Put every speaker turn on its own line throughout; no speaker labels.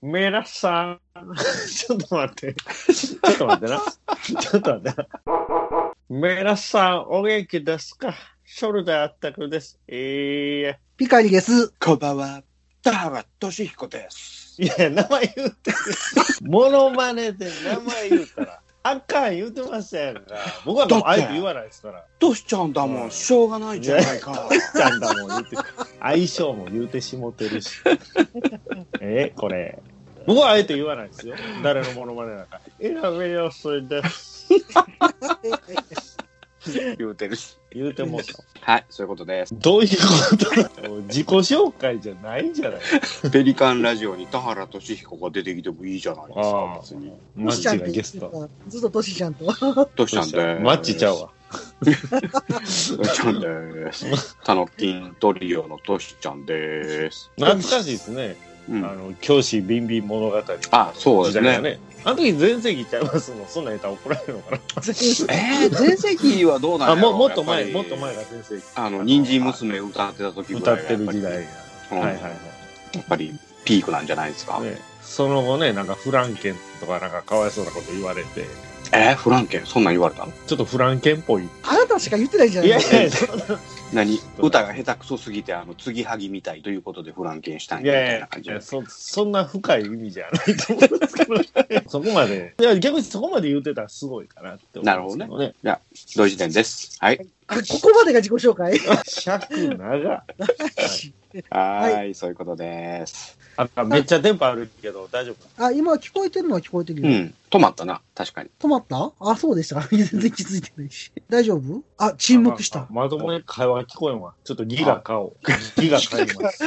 メラさん。ちょっと待って。ちょっと待ってな。ちょっと待ってな。メラさん、お元気ですか？ショルダーあったくです。え
ピカリです。
こんばんは、田原俊彦です。
ー、いや、名前言うてる。モノマネで名前言うたら、あかん言うてましたやんか。僕はもうあえて言わないですから。
トシちゃんだもん、しょうがないじゃないか。
ちゃんだもん言うて、相性も言うてしもてるし。えこれ。僕はあえて言わないですよ。誰のモノマネなんか。選べよ、それです。
言うてるし。
言うてもうた。
はい、そういうことです。
どういうこと 自己紹介じゃないんじゃない
ペリカンラジオに田原俊彦が出てきてもいいじゃないです
あ
か
あ、
別に。
マッチがゲスト。
ずっとトシちゃんと。
トシちゃんです。
マッチちゃうわ。
トシちゃんです。タノキントリオのトシちゃんです。
懐かしいですね。
うん。
あの、教師ビンビン物語。
あ、そうですね。
時代がね。あの時全盛期ちゃいます？のそんなんやったら怒られるのかな？
えー、全盛期はどうなん
あ、
やろ
ももっと前、もっと前が全盛期。
あの、人参娘歌ってた時ぐ
歌っ
らいが
てる時代が。
うん
はいはいはい。
やっぱりピークなんじゃないですか？
ね、その後ね、なんかフランケンとかなんかかわいそうなこと言われて、
えー、フランケン、そんなん言われたの？
ちょっとフランケンっぽい。
あなたしか言ってないじゃないい
や
ですか。
何？歌が下手くそすぎて、あの、継ぎはぎみたいということでフランケンしたん
い
やみ
やいやい
たいな感じで
やそ、そんな深い意味じゃないと思うんですけど、そこまで、いや、逆にそこまで言ってたらすごいかなって思うんですけどね。
いや、同時点です。はい。
あここまでが自己紹介。
尺長。
はーい、そういうことです。
あめっちゃ電波あるけど、大丈夫か
あ、今聞こえてるのは聞こえてるよ。
うん。止まったな、確かに。
止まった？あ、そうでした。全然気づいてないし。大丈夫？あ、沈黙した。
ままともに会話聞こえんわ。ちょっとギガ買おう。ギガ買います。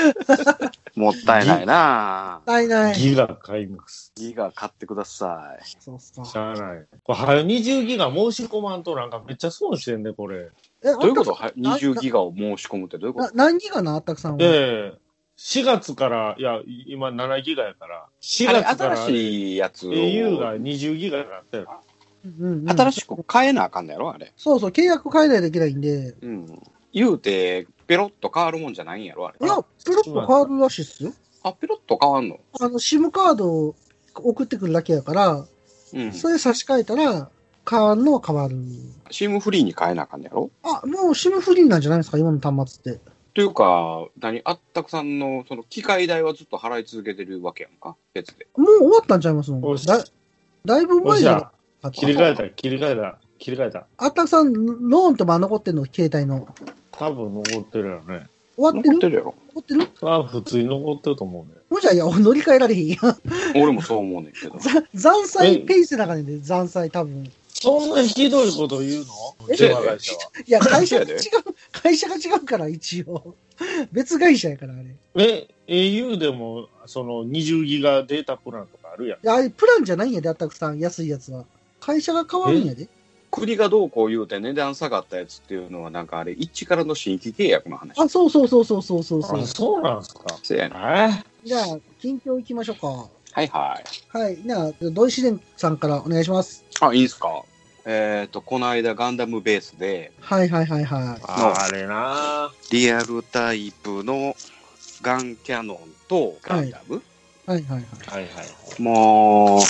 もったいないな
ないない。
ギガ買います。
ギガ買ってください。
そうそう
し。ゃあない。これ、はよ20ギガ申し込まんとなんかめっちゃ損してんね、これ。
え、
どういうこと？
あった
は ?20 ギガを申し込むってどういうこ
な
と
何ギガなあったくさんは。
ええ4月から、いや、今7ギガやから、4
あれ
月から
新しいやつを。
au が20ギガになったよ。
うんうん、
新しく変えなあかんのやろあれ。
そうそう、契約変えないといけないんで。
うん。言うて、ペロッと変わるもんじゃないんやろあれ
い。や、ペロッと変わるらしいっすよ。
あ、ペロッと変わんの？
あの、SIM カードを送ってくるだけやから、
うん。
それ差し替えたら、変わるのは変わる。
シムフリーに変えなあかんのやろ？
あ、もう SIM フリーなんじゃないですか、今の端末って。
というか、何？あったくさんの、その、機械代はずっと払い続けてるわけやんか？別で。
もう終わったんちゃいます
おし
だだいぶ前じゃなかった？
切り替えた、切り替えた、切り替えた。
あったくさん、ローンとま残ってんの、携帯の。
多分残ってるよね。
終わってる？
残ってるやろ
残ってる？
あ普通に残ってると思うね。
もうじゃあ、いや、乗り換えられへんやん。
俺もそう思うねんけど。
ざ残債ペースの中でね、残債多分。
そんなひどいこと言うの？
え？
電話会社は。
いや、会社が違
そう
会社が違うから、一応。別会社やから、あれ。い
え、au でも、その20ギガデータプランとかあるやん。
や、あれ、プランじゃないんやで、あったくさん、安いやつは。会社が変わるんやで。
国がどうこう言うて値段下がったやつっていうのは、なんかあれ、一致からの新規契約の話。
あ、そうそうそうそうそうそうそう
あ、。そうなんすか。
せやね
え
じゃあ、近況行きましょうか。
はいはい。
はい。じゃあ、土井自然さんからお願いします。
あ、いいんすか？えっ、と、この間ガンダムベースで、
はいはいはいは
ああれな
リアルタイプのガンキャノンとガンダム、
い。はいはいはい。
はいはい。
もう、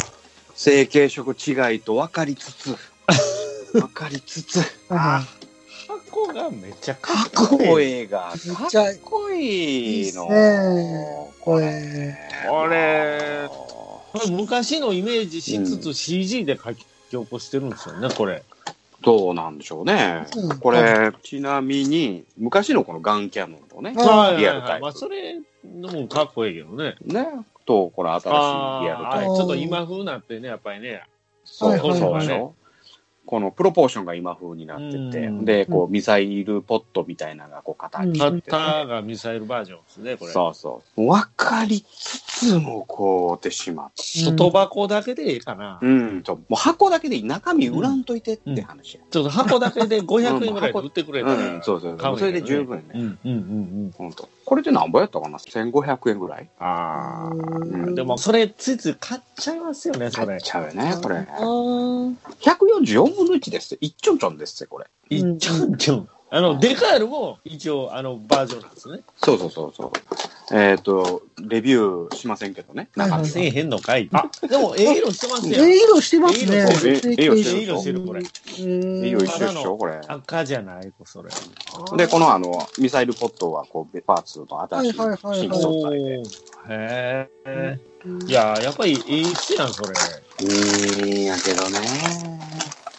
成型色違いと分かりつつ、分かりつつ、
は
箱がめっちゃか
かっ
っこ
こ
いい。
ええが、かっ
めっちゃ
こいいの。
いいっすねこれ。
これこれ昔のイメージしつつ CG で書き起こしてるんですよね、これ。
どうなんでしょうね。
うん
これ、ちなみに、昔のこのガンキャノンとね、
はい
リアルタイプ。
まあ、それもかっこいいけどね。
ね。と、これ新しいリアルタイプ。
ちょっと今風になってね、やっぱりね。
そう
はいはい
そう
はい
でしょ？このプロポーションが今風になってて、
うん
で、こう、ミサイルポットみたいなのがこう形
うん
してて、
型がミサイルバージョンですね、これ。
そうそう。分かりつつもこうてしまって。
外箱だけでいいかな。
うん、もう箱だけでいい中身売らんといてって話や。
ちょっと箱だけで500円ぐらいで売ってくれた
う
ら。
ん、そうそうそれで十分やね。
うんうんうんうん。
ほんと。これで何ぼやったかな ?1500 円ぐらい？
ああ。
うん
でも、それついつい買っちゃいますよね、それ
買っ。ちゃうよね、これ。
あー
144分の1ですって。一ちょんちょんですって、これ。
いっちょんちょん。あの、デカールも一応、あの、バージョンなんですね。
そうそうそうそう。えっ、と、レビューしませんけどね。
はいはい
中身
せえへんのかい。あ、でも、ええ色してますよ。
ええ色してますね。
ええ色してる
ええ色してるこれ
え
いい
ー
よ、一緒でしょ、これ。
赤じゃない、それ。
で、このあの、ミサイルポットは、こう、パーツの新しい
はいはいはいはい
新規素材で。
へえ。いや、やっぱりいい人やん、それ。
いいんやけどね。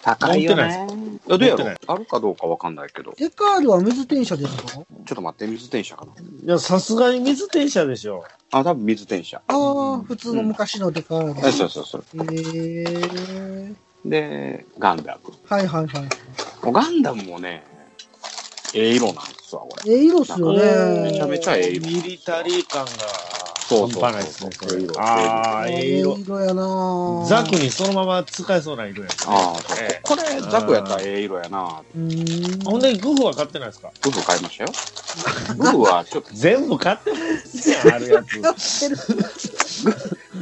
高いよね。いや、どうやろ？
持ってない
あるかどうかわかんないけど。ち
デカールは水転写ですか
ょっと待って、水転写かな。
いや、さすがに水転写でしょ。
あ、多分水転写。
ああ、普通の昔のデカール。
あそうそうそう。
えー、
で、ガンダム。
はいはいはい。
もうガンダムもね、ええ色なんですわ、これ。
ええ色っすよね。
めちゃめちゃええ色
ミリタリー感が
そうそうそう
半端ないですね。
ええ色
ああ、
え
ええ色
え。色やなぁ
ザクにそのまま使えそうな色やね。
ああ、そう
ええ
これ、ザクやったらええ色やな。
うーん。
ほんで、グフは買ってないですか？
グフ買いましたよ。グフはちょっと、
全部買ってますやん、あるやつ。
買ってる。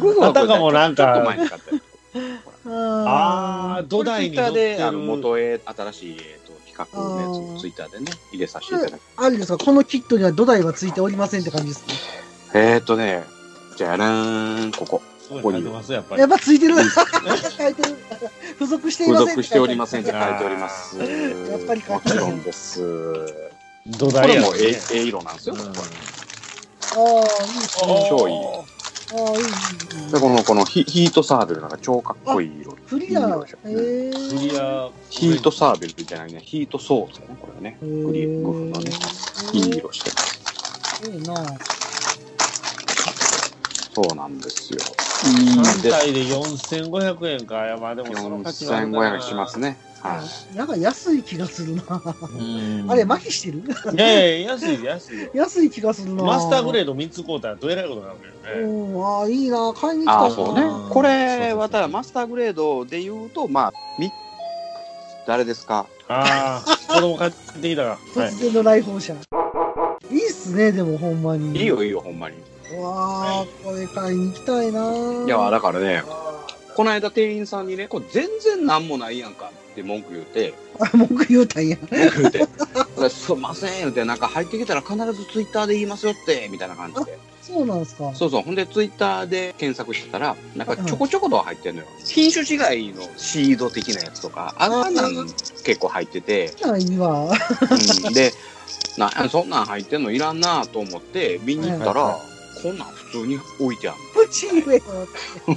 グフは
あたかもなんか
ちょっと前に買ったよ。
ああ、土台に乗ってる。
で、あの、元へ新しい、えっと、企画のやつをツイッターでね、入れさせていただき
あれですか？このキットには土台はついておりませんって感じですね。
えーっとね、じゃらーん、ここ。
すごい書いてます、やっぱり
やっ。ぱついてる。書いてる。付属してい
付
ません
属しておりませんって書いております。
やっぱり書
も
いてる
ちろんです。
土
こ
台ね
れもええええ色なんですよ。
うん
ああ、いいですね。
超いい
ああ、いい。
で、この、このヒヒートサーベルなんか超かっこいい色。
クリア。えー、
クリア。
ヒートサーベルじゃないね、ヒートソースね、これね。
えー
グリグフのね、いい色してます。
いいな
そうなんですよ。いい
単
です。
体で4500円か。いや、まあでもその価値はあるな。
4500しますね。はい。
なんか安い気がするな
うん
あれ、麻痺してる？
いやいや、安い安いよ。
安い気がするな
マスターグレ
ー
ード3つ買うたらどえらいことになるよね。
うん、ああ、いいな買いに行きた
そうね
うん。
これはただマスターグレードで言うと、まあ、み、誰ですか？
ああ、子供買ってきたか。はい。
突然の来訪者。すね、でもほんまに。
いいよいいよ、ほんまに。
わあ、これ買いに行きたいない
や、だからね、この間店員さんにね、これ全然なんもないやんかって文句言うて、
あ、文句言うたんや。
文句言うて、これすいません言うて、なんか入ってきたら必ずツイッターで言いますよって、みたいな感じで。
そうなんですか。
そうそう。ほんで、ツイッターで検索してたら、なんかちょこちょことは入ってんのよ。品種違いのシード的なやつとか、あんなん結構入ってて、
ないわ。
うん、で、なそんなん入ってんのいらんなと思って見に行ったら、
はいは
こんなん普通に置いてある
こっち言えよ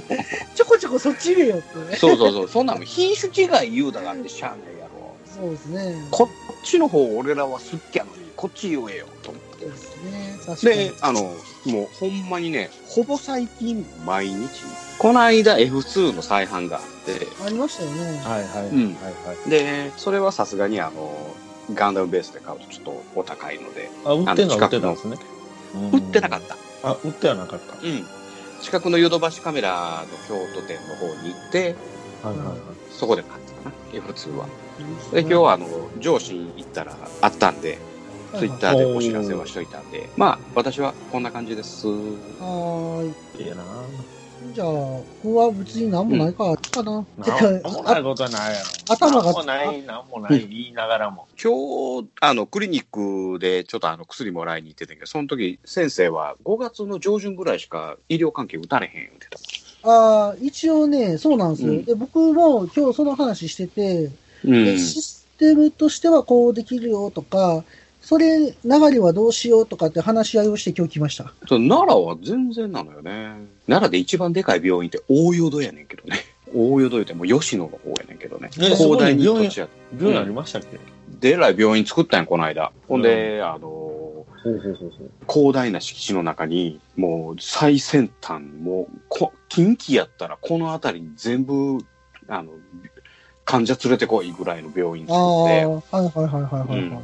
って。ちょこちょこそっち言えよってね。
そうそうそう。そんなん品種違い言うだがってしゃあないやろ。
そうですね。
こっちの方俺らは好きやのに、こっち言えよと思って
そう。ですね。
で。、あの、もうほんまにね、ほぼ最近毎日、この間 F2 の再販があって、
ありましたよね。
はいはい。
うん
はいはい。
で、それはさすがにあの、ガンダムベースで買うとちょっとお高いので、
あ、売ってんのは売
あの
ってたんですね。
売ってなか
っ。
た。
あ、売ってはなかった。
うん。近くのヨドバシカメラの京都店の方に行って、
はいはいはい。
そこで買ったかな、F2 は。で、今日はあの、上司に行ったらあったんで、ツイッターでお知らせはしといたんで、まあ、私はこんな感じです。
はーい。
ええな
じゃあ、ここは別になんもないか、かな。て
なんもな
か
いことはないやろ。
頭が
なんもない、なんもない、言いながらも。
今日、あの、クリニックでちょっとあの、薬もらいに行ってたけど、その時、先生は5月の上旬ぐらいしか医療関係打たれへん言ってた。
ああ、一応ね、そうなんですよ。
うん
で、僕も今日その話してて、
う
でシステムとしてはこうできるよとか、それ、流れはどうしようとかって話し合いをして今日来ました。
そう奈良は全然なのよね。奈良で一番でかい病院って大淀やねんけどね。大淀ってもう吉野の方やねんけどね。
え
広大に土地や
病院ありましたっけ？
でえらい病院作ったんや、この間。ほんで、あの、
ほうほうほうほう。
広大な敷地の中に、もう最先端、もうこ、近畿やったらこの辺りに全部、あの、患者連れてこいぐらいの病院
ああ、
作って、
はいはいはいはいはい、はい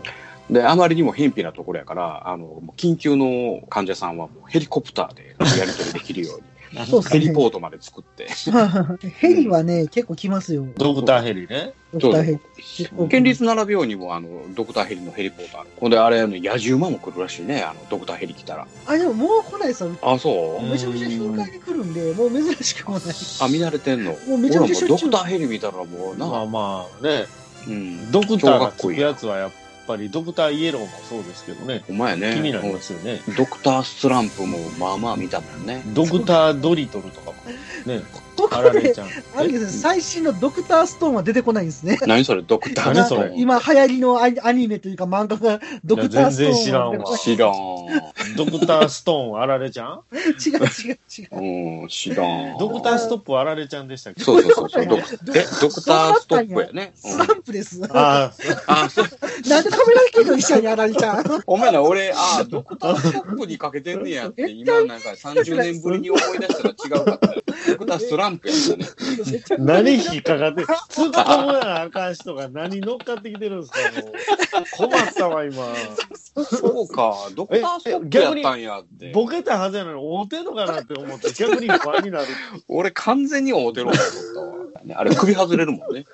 で、あまりにも偏僻なところやから、あの、もう緊急の患者さんはもうヘリコプターでやり取りできるように、
そう
ヘリポートまで作って、
ヘリはね、結構来ますよ。
ドクターヘリね。
ドクターヘリ。
県立奈良病院にもあの、ドクターヘリのヘリポートある。ほんで、あれ、野獣馬も来るらしいね、あの、ドクターヘリ来たら。
あ、でももう来ないですよ。
あ、そう？
めちゃめちゃ頻回に来るんで、もう珍しくもない。
あ、見慣れてんの？
もうめちゃめちゃ
ドクターヘリ見たらもう、なんか、
まあまあね、
うん。
ドクターがつくやつはやっぱぱりドクターイエローもそうですけどね。
お前ね。
気になりますよね。
ドクタースランプもまあまあ見たもんね。
ドクタードリトルとかもね、
こ
あら
こで
れちゃん。
あれですね、最新のドクターストーンは出てこないんですね。
何それ、ドクター
何それ
今流行りのアニアニメというか漫画がドクターストーンは
全然知らんわ
知らん。
ドクターストーンあられちゃん？
違う違う違う。
うん、知らん。
ドクターストップあられちゃんでしたっけ？
そうそうそうそう。ドクえ、ドクターストップやね。
スランプです。
あ
あ、そう。
なんでカメラ機の医者にやられちゃう
お前ら俺、あ、ドクターストップにかけてんねやって、今なんか30年ぶりに思い出したら違うかったよ。ドクタースランプやったね。
あ、何引っかかって、突っ込むやなあかん人が何乗っかってきてるんですか、もう。困ったわ、今。
そうか、ドクターストップやったんやって。
ボケたはずやのに、会うてんのかなって思って、逆に不安になる。
俺完全に大手ローだったわ。あれ首外れるもんね。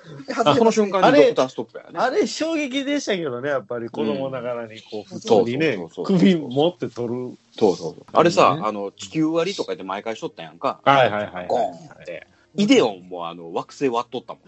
あ
その瞬間
あれ
にドクターストップやね。
あれ、衝撃でしたけどね、やっぱり子供ながらに、こう、普通にね首持って取る。
そうそうそう。あれさ、
ね
あの、地球割りとかで毎回しとったやんか。
はいはいはい。
ゴーンって。イデオンもあの、惑星割っとったも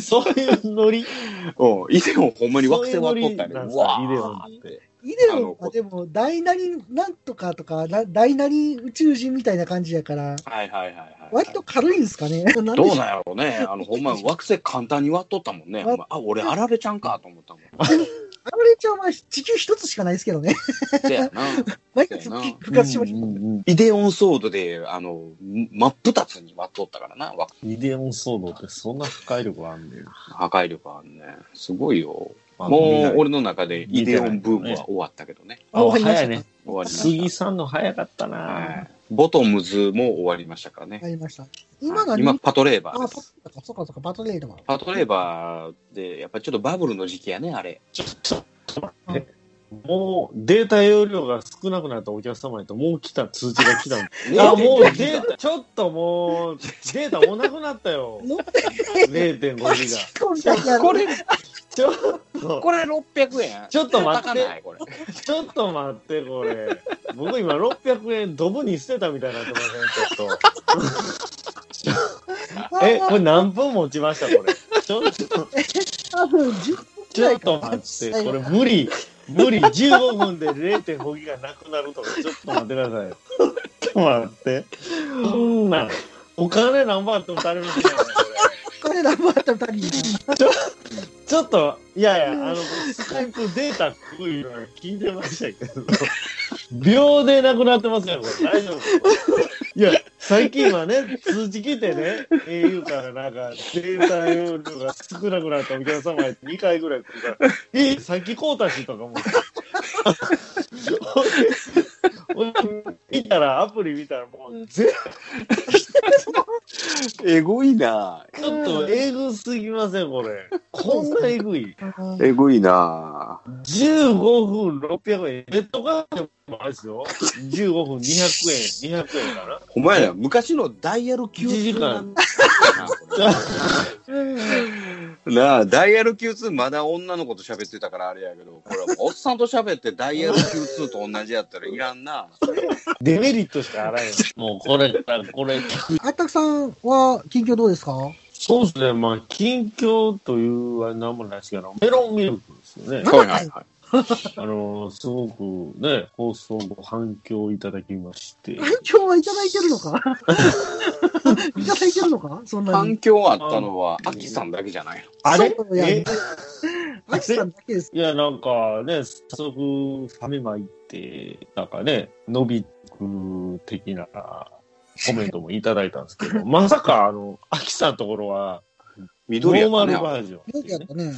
そういうノリ。
ん。うん。イデオンほんまに惑星割っとったね。うわ
イデオン
ー
って。
イデオンはでも、大なりなんとかとか、な大なり宇宙人みたいな感じやから、
はいはいはいはい。
割と軽いんですかね？
どうなんやろうね。あの、ほんま惑星簡単に割っとったもんね。あ、俺あられちゃんかと思ったもん。
あられちゃんは地球一つしかないですけどね。
せやな。
毎回復活しました。
うんうんうん
イデオンソードで、あの、真っ二つに割っとったからな。わ
イデオンソードってそんな破壊力あんねん。
破壊力あんね。すごいよ。
あ
も
う
俺の中でイデオンブームは終わったけどね。
あ、早いね。
終わりまし
杉さんの早かった。ない
ボトムズも終わりましたからね。
ありました。今が
今、パトレーバ
あ、
ー
パ
です。
トか、そうかそうか、パトレードが。
パトレーバーで、やっぱりちょっとバブルの時期やね、あれ。
ちょちょっと待って。もうデータ容量が少なくなったお客様にと、もう来た通知が来たんいや、もうデータ、ちょっともう、データもなくなったよ。0.5ギガ。
これ、
ちょっと、
これ600円？
ちょっと待って
高ない？これ。
ちょっと待って、これ。僕今600円ドブに捨てたみたいになってません、ちょっと。え、これ何分持ちました、これ？ちょっと、
多分10分く
ちょっと待って、これ無理。無理。15分で0.5ギガなくなるとか、ちょっと待ってください。ちょっと待って。そんなん、お金何番あっても足りませんよね、これ。
これ何本あったら足りんな
ちょっと、いやいや、あの、スカイプデータ来るの聞いてましたけど、秒でなくなってますよ、これ。大丈夫いや、最近はね、通知来てね、au からなんか、データ容量が少なくなったお客様へ2回ぐらい来るから、え、さっき買うたしとかも。俺 見たら、アプリ見たらもう、ぜ
えぐいな
ちょっとえぐすぎません、これ。こんなえぐい。
えぐいな
15分600円。ネットカフェもあれで？すよ。15分200円、200円かな？
お前ら、昔のダイヤル Q2
1時間
なんだなあ、ダイヤル Q2 まだ女の子と喋ってたからあれやけど、これおっさんと喋ってダイヤル Q2 と同じやったらいらんな。
デメリットしかあらへん。もうこれ、これ、
あったくさんは近況どうですか？
そうですね。まあ、近況というは何もないですけど、メロンミルクですよね。
はいはいはい。
あの、すごくね、放送後反響いただきまして。
反響はいただいてるのか？いただいてるのか？そんな
反
に。
響あったのは、アキさんだけじゃないの？
あれ？
アキさんだけです。
いや、なんかね、早速、ファミマ行って、なんかね、伸びく的なコメントもいただいたんですけど、まさか、あの、アキさんのところは、ノ
緑や
ーマル
ったね。
バージョンっていうね、
よくやったね。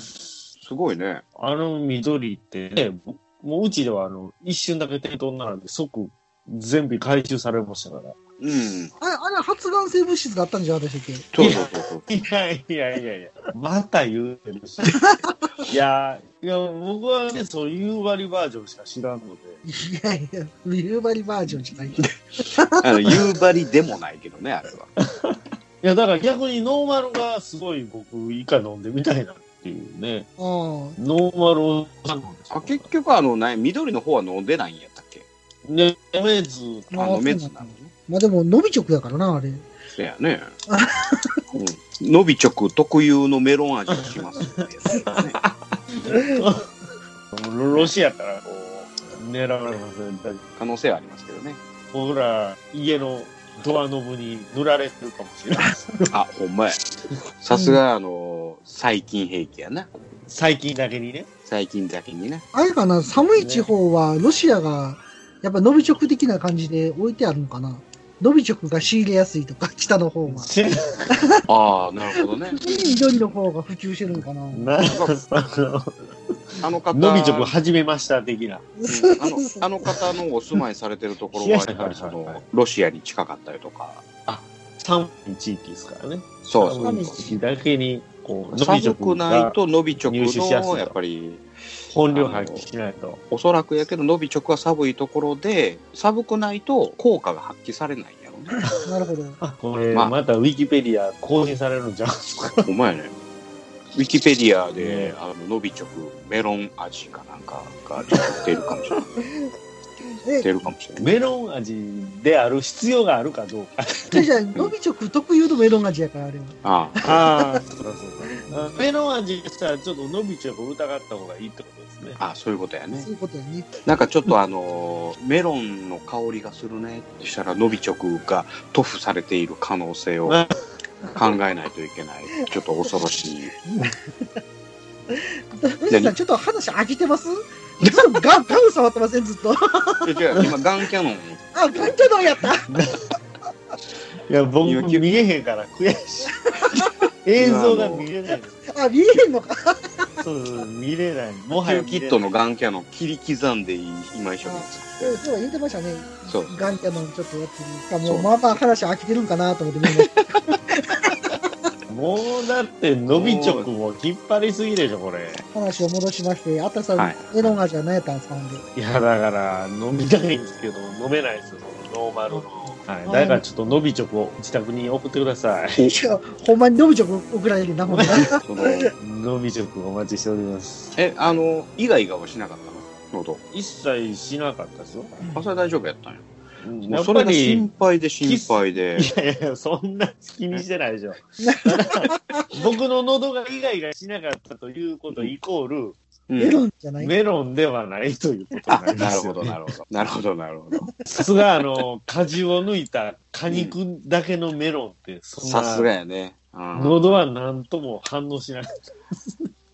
すごいね。
あの緑ってね、もううちではあの、一瞬だけ点灯になるんで、即全部回収されましたから。
うん。
あれ、あれ発がん性物質だったんじゃなかったでしたっ
そうそうそうそう。
いやいやいやいや、また言うてるし。いや、いや、僕はね、そういう割りバージョンしか知らんので。
けいやいや、夕張バージョンじゃない。
あの、夕張でもないけどね、あれは。
いや、だから逆にノーマルがすごい僕、以下飲んでみたいなっていうね。
あ
ノーマルを飲んで
あ結局、あの、ね、緑の方は飲んでないんやったっけ？
ね、飲めず、
あ。
あ飲めずなの？
まあでも、伸び直やからな、あれ。
そやね。うん。のび直特有のメロン味がしますよね。
ロロシアからこう、狙われますね。
可能性はありますけどね。
僕ら、家のドアノブに塗られてるかもしれない。
あ、ほんまや。さすが、あの、最近兵器やな。
最近だけにね。
最近だけにね。
あれかな、寒い地方はロシアが、やっぱ伸び直的な感じで置いてあるのかな。伸び直が仕入れやすいとか、北の方は。
ああ、なるほどね。
緑の方が普及してるのかな。
なあの、
あの方、
伸び直始めました的な。
うんあの、あの方のお住まいされてるところは、やっぱりその、ロシアに近かったりとか、
寒い地域ですからね。
そうそう
寒い地域だけに、こう、伸び
寒
直
くない
が
と伸び直
入手しやすい
の、
と
やっぱり、
本領発揮しないと。
おそらくやけど伸び直は寒いところで、寒くないと効果が発揮されないんやろね。
なるほど。
これ、
まあ
またウィキペディア更新されるんじゃん。
お前ね。ウィキペディアで
ね、
あの、伸び直、メロン味かなんかがちょっと出るかもしれない。
え、
出るかもしれない。
メロン味である必要があるかどうか。
じゃあじゃあ、伸び直特有のメロン味やから、あれは。
ああ、
ああ、そうだそうだ。メロン味したらちょっと伸びちゃう疑った方がいいってことですね。
ああ、そういうことやね
そう。いうことやね。
なんかちょっとあのーメロンの香りがするねってしたら、伸び直が塗布されている可能性を
あ
考えないといけない。ちょっと恐ろしい。
ちょっと話飽きてます？ガン、ガン触ってません、ずっと。
え違う、今、ガンキャノン、
あ、ガンキャノンやった。
いや、僕
今
見えへんから悔しい。映像が見れないの。
あ、見えへんのか。
そうそう、見れない。もは
キ
や
キットのガンキャノン切り刻んで今一緒に
そうそう言ってましたね。
そう
ガンキャノンちょっとやってる。も
そう
う、まあまあ話飽きてるんかなと思って見ました。
もうだって、伸び直も引っ張りすぎでしょ、これ。
話を戻しまして、あったさん、
はい
メロン味は何やったんですか、ほんで。
いや、だから、飲みたいんですけど、飲めないですよ、ノーマルの。はい。だからちょっと伸び直を自宅に送ってください。
いや、ほんまに伸び直送られるな、ほんま
の
伸び直お待ちしております。
え、あの、イガイガはしなかったの？喉。
一切しなかったですよ。
あ、それ大丈夫やったんや。も
やっ
うそれが
ぱり、
心配で心配で。
いやいや、そんな気にしてないでしょ。僕の喉がイガイガしなかったということイコール、
うん
メロンじゃない。
メロンではないということ
あ
にな、りま
なるほど、なるほど。なるほど、なるほど。
さすが、あの、果汁を抜いた果肉だけのメロンって、そんな、
さすがやね。うん
喉は何とも反応しない。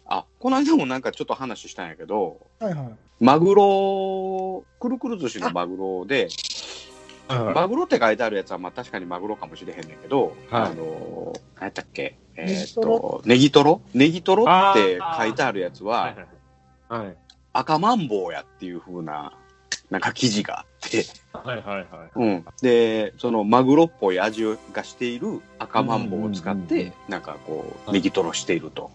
あ、この間もなんかちょっと話したんやけど、
はいはい。
マグロ、くるくる寿司のマグロで、マグロって書いてあるやつは、まあ確かにマグロかもしれへんねんけど、
はい。
あの、何やったっけ？えーっ
ネギトロ？
と、ネギトロ？ネギトロって書いてあるやつは、
はい。
赤マンボウやっていう風な、なんか記事があって、
はいはいはい。
うん。で、そのマグロっぽい味がしている赤マンボウを使っ
うんうんうんうん
て、なんかこう、
はい
ネギトロしていると。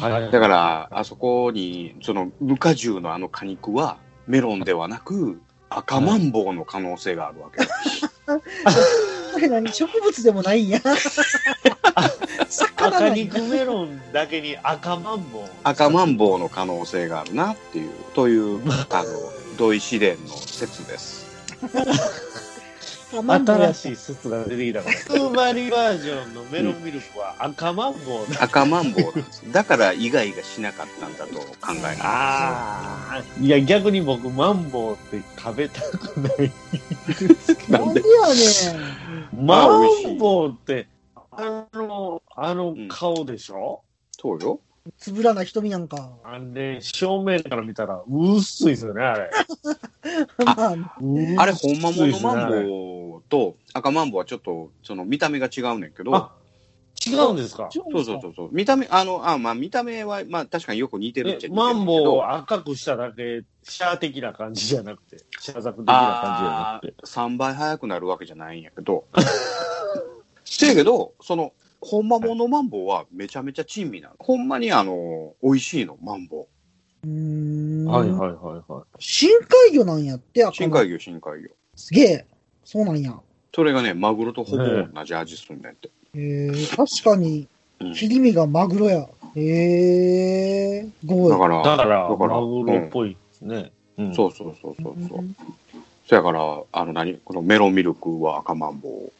はい
だから、あそこに、その、無果汁のあの果肉は、メロンではなく、赤マンボウの可能性があるわけよ。
これ何植物でもないんや。魚
赤。肉メロンだけに赤マンボウ。
赤マンボウの可能性があるなっていう、という、あの、土井試練の説です。
新しい説が出てきたから。スーバリバージョンのメロンミルクは赤マンボウだ。
赤マンボウなんです。だから、イガイガしなかったんだと考えます。
ああ。いや、逆に僕、マンボウって食べたくない。
なんでやねん。
マンボウって、あの、あの顔でしょ、
そうよ。
つぶらな瞳やんか。
あんで、正面から見たら、薄いですよね、あれ。
まあ、
あれ、ほんまものマン
ウ。
ボウと赤マンボウはちょっと、その見た目が違うねんけど、
あ、違うんですか？
そ
そうそうそうそう。見た目、あの、あ、まあ見た目は、まあ確かによく似てるっ
え
ちゃ似てるけど。
マンボウを赤くしただけ、シャー的な感じじゃなくて、シャーザク的な感じじゃな
あ
くて。
3倍速くなるわけじゃないんやけど。せやけど、その、ほんまものマンボウはめちゃめちゃ珍味なの。ほんまにあの、美味しいの、マンボ
うーん。
はいはいはいはい。
深海魚なんやって、
ウ。
赤
深海魚、深海魚。
すげえ。そうなんや。
それがね、マグロとほぼ同じ味するんだって。
へえ、確かに
うん、
切り身がマグロや。へえ、ごい。
だから、
だから、
だから
マグロっぽいですね。うん
そうそうそうそうそう。そやから、あの何、このメロンミルクは赤マンボウ。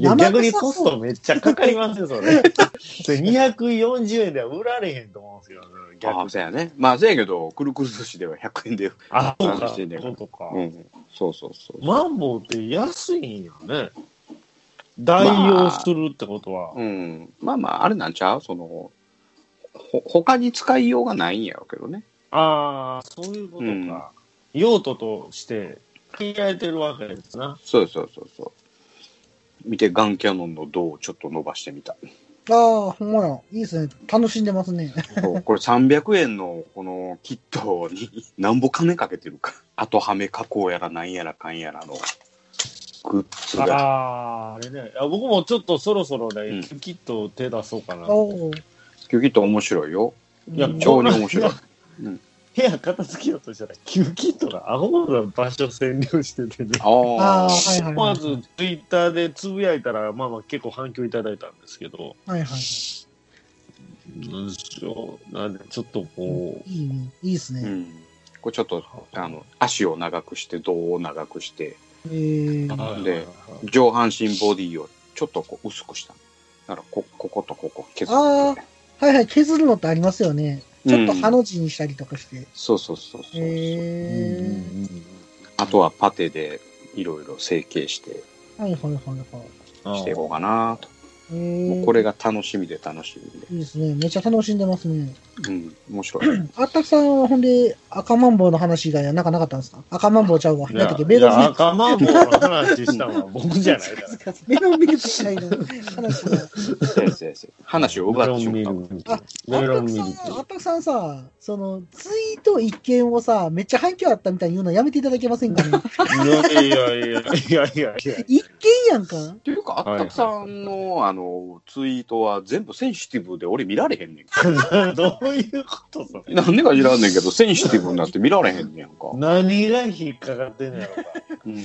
逆にコストめっちゃかかりますよ、それ。それ240円では売られへんと思うんですよ、逆
ああ、
に。
そうやね。まあ、そうやけど、くるくる寿司では100円で。
あ、そうか。
話してんねん
そうとか。
うん。そうそうそう。
マンボウって安いんよね。代用するってことは。
うん。まあまあ、あれなんちゃう？その、ほ、他に使いようがないんやろうけどね。
ああ、そういうことか。用途として限られてるわけですな。
そうそうそうそう。見て、ガンキャノンの銅をちょっと伸ばしてみた。
ああ、ほんまや。いいですね。楽しんでますね。
そうこれ300円のこのキットに なんぼ金かけてるか。後はめ加工やらなんやらかんやらのグッズが。
ああ、あれね。いや僕もちょっとそろそろね、
うん
キット手出そうかな。
おお。
キュキット面白いよ。
いや
うん
超に面白い
こ。部屋片付けようとしたら、キューキットがアホな場所占領しててね。
あ
ああ、
あ。
はいはいはい。
まず、ツイッターでつぶやいたら、まあまあ結構反響いただいたんですけど、
はいはい。
なんでしょう。なんで、ちょっとこ
いいね。いいですね。
うん。これちょっと、あの、足を長くして、胴を長くして、
えー
う、はい
で上半身ボディをちょっとこう薄くした。だからこ、こことここ削って。
あはいはい。削るのってありますよね。ちょっとハの字にしたりとかして。
そうそうそうそう。
え
あとはパテでいろいろ成形して、
ー、はいはいはいはい。
していこうかなと。
えー、
もうこれが楽しみで楽しみで。
いいですね。めっちゃ楽しんでますね。
うん、面白い。
あったくさんはほんで、赤マンボウの話以外はなんかなかったんですか？赤マンボウちゃうわ。
い
何だっけ？ミルク。
赤マンボウの話したのは 僕じゃないから。
メロンミルク以外の話が。
先生先生話を奪ってしまった。
あ、
メ
あったくさん、あ
ク。
ったくさんさ、その、ツイート一件をさ、めっちゃ反響あったみたいに言うのやめていただけませんかね？
いやいやいやいやいやいや。
一件やんか。
っていうか、あったくさんの、あの、ツイートは全部センシティブで俺見られへんねん。
どういうことそれ？
なんでか知らんねんけど、センシティブになって見られへんねんか。
何が引っかかってんのやろか。
うん。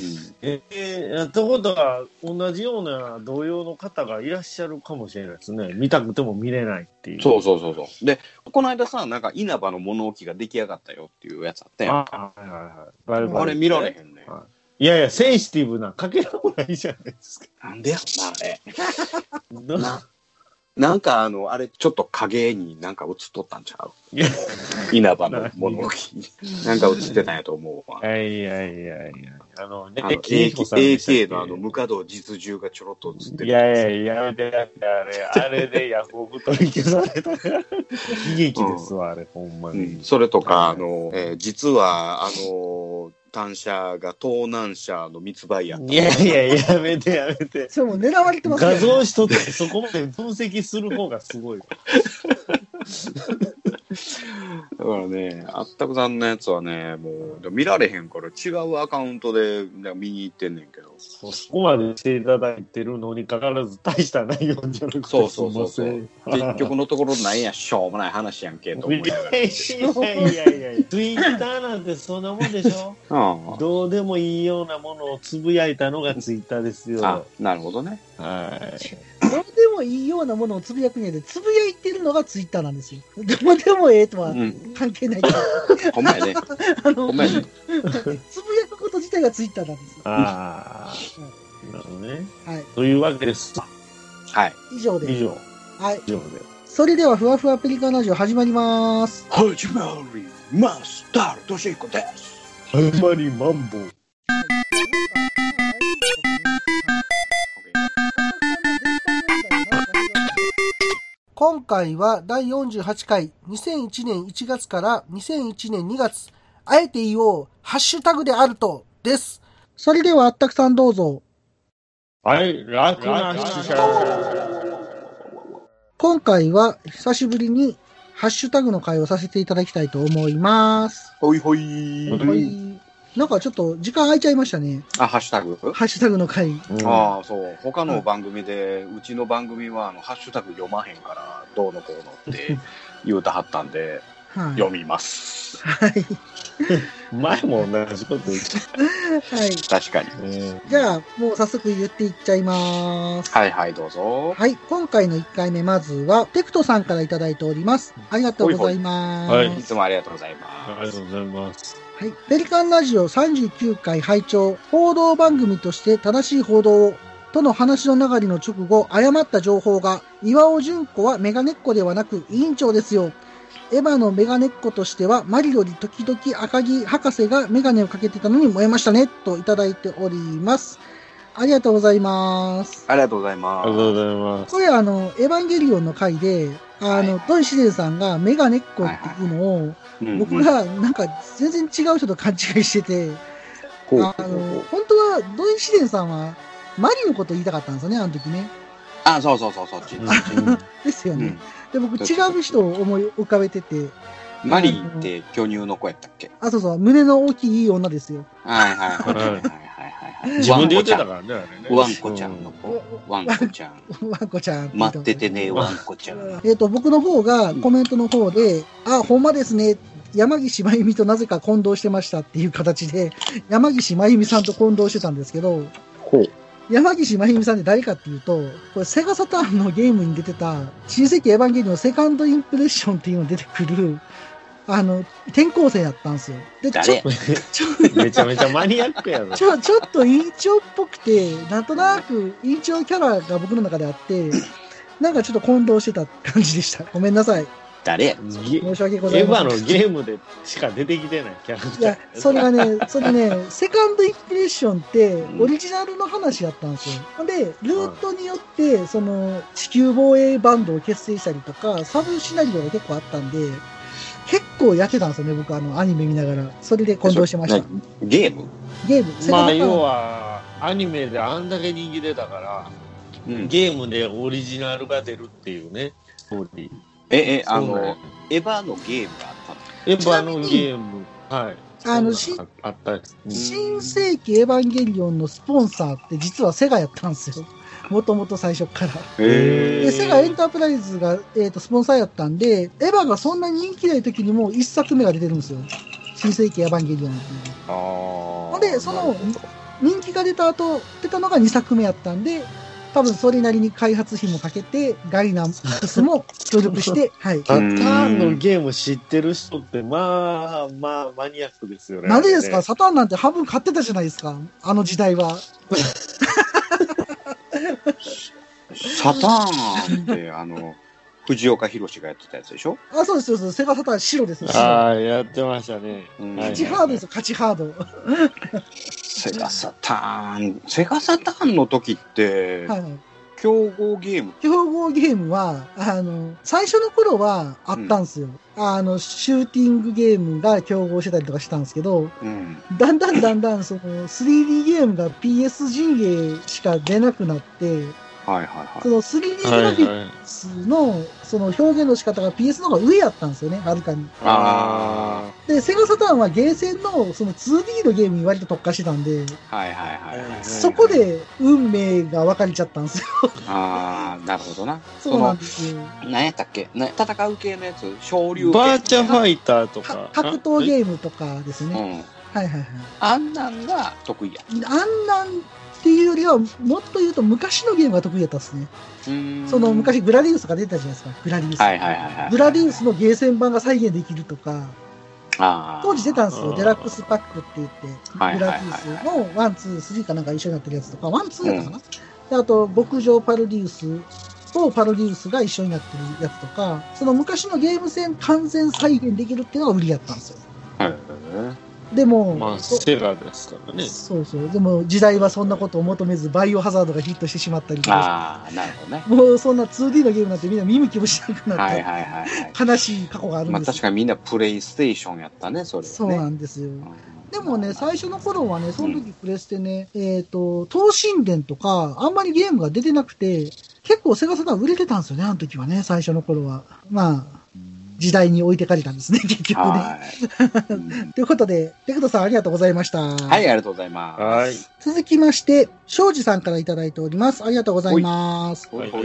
ええってことは、同じような同様の方がいらっしゃるかもしれないですね。見たくても見れないっていう。
そうそうそうそう。で、この間さ、なんか稲葉の物置が出来上がったよっていうやつあったやん。
あはいはいはい
あれ見られへんねん。
いやいや、センシティブなかけらもないじゃないですか。
なんでやろな、あれ。
ど
ななんかあの、あれ、ちょっと影になんか映っとったんちゃう？
いや
稲葉の物置に。なんか映ってたんやと思うわ。
いやいやいやいや、あのね、
あの
キリコさんでしたっけ
AK のあの、ムカド実銃がちょろっと映ってる。
いやいや、やめてやめて、あれ、あれでヤフオク取り消されたから。悲劇ですわ、あれ、ほんま
う
に
ん。それとか、あの、えー実は、あの、単車が盗難車の密売やった。
いやいや、やめてやめて。
それもう狙われてますよ
画像一つそこまで分析する方がすごい。
だからね、あったくさんのやつはね、もう、見られへんから違うアカウントで見に行ってんねんけど。
そこまでしていただいてるのにかかわらず大した内容じゃなくて
そうそうそうそう結局のところなんや、しょうもない話やんけ、と思いながら。
いやいやいやいや、ツイッターなんてそんなもんでしょ
あ
どうでもいいようなものをつぶやいたのがツイッターですよ。
あ、なるほどね。
い。
どうでもいいようなものをつぶやくんやで、つぶやいてるのがツイッターなんですよ。どうでもええとは
うん。
関係ないから。
ほんまやね。
あの、
ほんまやね。
つぶやくこと自体がツイッターなんですよ。
ああ、なるほどね。
はい。
というわけです。
はい。
以上で
以上、
はい。
以上で。
それでは、ふわふわペリカンラジオ始まります。
始まりました。としこです。
始まりマンボウ。
今回は第48回2001年1月から2001年2月、あえて言おう、ハッシュタグであると、です。それではあったくさんどうぞ。
はい、楽な。
今回は久しぶりにハッシュタグの会をさせていただきたいと思います。
ほいほい。
うん
はい。なんかちょっと時間空いちゃいましたね。
あ、ハッシュタグ？
ハッシュタグの会。
ああ、そう。他の番組で、うちの番組は、あの、ハッシュタグ読まへんから、どうのこうのって言うたはったんで、
はい。
読みます。
はい。
前も同じこと言って
はい。
確かに。
じゃあ、もう早速言っていっちゃいます。
はいはい、どうぞ。
はい。今回の1回目、まずは、テクトさんからいただいております。ありがとうございます。
ほいほい
いつもありがとうござい
あ
ます。
りがとうございます。
はい。ペリカンラジオ39回拝聴報道番組として正しい報道を、との話の流れの直後、誤った情報が、岩尾純子はメガネっ子ではなく委員長ですよ。エヴァのメガネっ子としては、マリより時々赤木博士がメガネをかけてたのに燃えましたね、といただいております。ありがとうございます。
ありがとうございま
ありがとうございます。
これあの、エヴァンゲリオンの回で、あの、ドイシデンさんがメガネっ子っていうのを、
す。うん
僕がなんか全然違う人と勘違いしてて、あの、本当はドイシデンさんはマリのこと言いたかったんですよね、あの時ね。
あ、そうそうそう、そっち。
う ん
ですよね。
うん
で、僕違う人を思い浮かべてて、
マリーって巨乳の子やったっけ？
あ、そうそう、胸の大きい女ですよ。
はいはいはいはい。
自分で言ってた
ワン
からね。
ワンコちゃんの子。ワンコちゃん。
ワンコちゃん。
待っててね、ワンコちゃん。
えっ、と、僕の方がコメントの方で、あ、ほんまですね。山岸真由美となぜか混同してましたっていう形で、山岸真由美さんと混同してたんですけど。山岸真由美さんって誰かっていうと、これセガサターンのゲームに出てた、新世紀エヴァンゲリオンのセカンドインプレッションっていうのが出てくる、あの、転校生やったんですよ。で、ちょ
誰？
ちょ
めちゃめちゃマニアックやろ。
ちょ、ちょっと委員長っぽくて、なんとなく委員長キャラが僕の中であって、なんかちょっと混同してた感じでした。ごめんなさい。
誰？
申し訳ござ
エヴァ
いません。
のゲームでしか出てきてないキャラクター。
いや、それがね、それね、セカンドインプレッションって、オリジナルの話やったんですよ。で、ルートによって、その、地球防衛バンドを結成したりとか、サブシナリオが結構あったんで、結構やってたんですよね、僕、あの、アニメ見ながら。それで混同してました。
ゲーム？
ゲーム、
まあ、要は、アニメであんだけ人気出たから、
うん。
ゲームでオリジナルが出るっていうね、ストーリー。
え、え、あの、エヴァのゲームがあったの？
エヴァのゲーム、はい。
あの
そうなんあった
新世紀エヴァンゲリオンのスポンサーって実はセガやったんですよ。もともと最初から。
へ
で、セガエンタープライズが、えー、とスポンサーやったんで、エヴァがそんなに人気ない時にも一作目が出てるんですよ。新世紀エヴァンゲリオンっていう。で、その人気が出た後、出たのが2作目やったんで、多分それなりに開発費もかけて、ガイナムスも協力して、はい。
サターンのゲーム知ってる人って、まあ、まあ、マニアックですよね。
なんでですか？
あ
サターンなんて半分買ってたじゃないですか。あの時代は。
サターンって、あの、藤岡弘がやってたやつでしょ？
あ、そうです、そうです。セガサターン白です
あー、やってましたね。
うん
はい
勝ちハードですよ、勝ちハード。
セガサターン、セガサターンの時って、
はいはい。
競合ゲーム、
競合ゲームは、あの、最初の頃はあったんですよ。あの、シューティングゲームが競合してたりとかしたんですけど、
うん。
だんだんだんだん、その、3D ゲームが PS 陣営しか出なくなって、
はいはいは
その 3D グ
はい
ラフィッ
はい。
クスの、その表現の仕方が PS の方が上やったんですよね、はるかに。
あ
で、セガサターンはゲーセンの、その 2D のゲームに割と特化してたんで、
い。はいはいはいはい。
そこで運命が分かれちゃったんですよ。
ああ、なるほどな。
そうなんですよ。
何やったっけ？な戦う系のやつ？昇竜
ーバーチャファ
イ
イターと
か
か。
格闘ゲームとかですね。
うん。
はいはいはい。
あんなんが得意や。
あんなんっていうよりは、もっと言うと昔のゲームが得意だったですね。その昔グラディウスが出てたじゃないですか。グラディウス。
はいはいはいはい。
グラディウスのゲーセン版が再現できるとか、当時出たんですよ。デラックスパックって言って、グラディウスの one、two、three かなんか一緒になってるやつとか、 one、two やったかな、であと、極上パロディウスとパロディウスが一緒になってるやつとか、その昔のゲーセン完全再現できるっていうのが売りやったんですよ。
はい
でも、
まあ、
そ
セガですからね。
そうそう。でも時代はそんなことを求めず、バイオハザードがヒットしてしまったりとか
ああ、なるほどね。
もうそんな 2D のゲームなんてみんな見向きもしなくなって、
はいはいはいはい。
悲しい過去があるん
まあ
ですよ。
確かにみんなプレイステーションやったね、それはね。
そうなんですよ。
うん
でもね、最初の頃はね、その時プレステね、えっ、と、東神殿とか、あんまりゲームが出てなくて、結構セガサターン売れてたんですよね、あの時はね、最初の頃は。まあ、時代に置いてかれたんですね、結局ね。ということで、ペクトさんありがとうございました。
はい、ありがとうございます。
はい。
続きまして、庄司さんからいただいております。ありがとうございます。
ほいほい、あ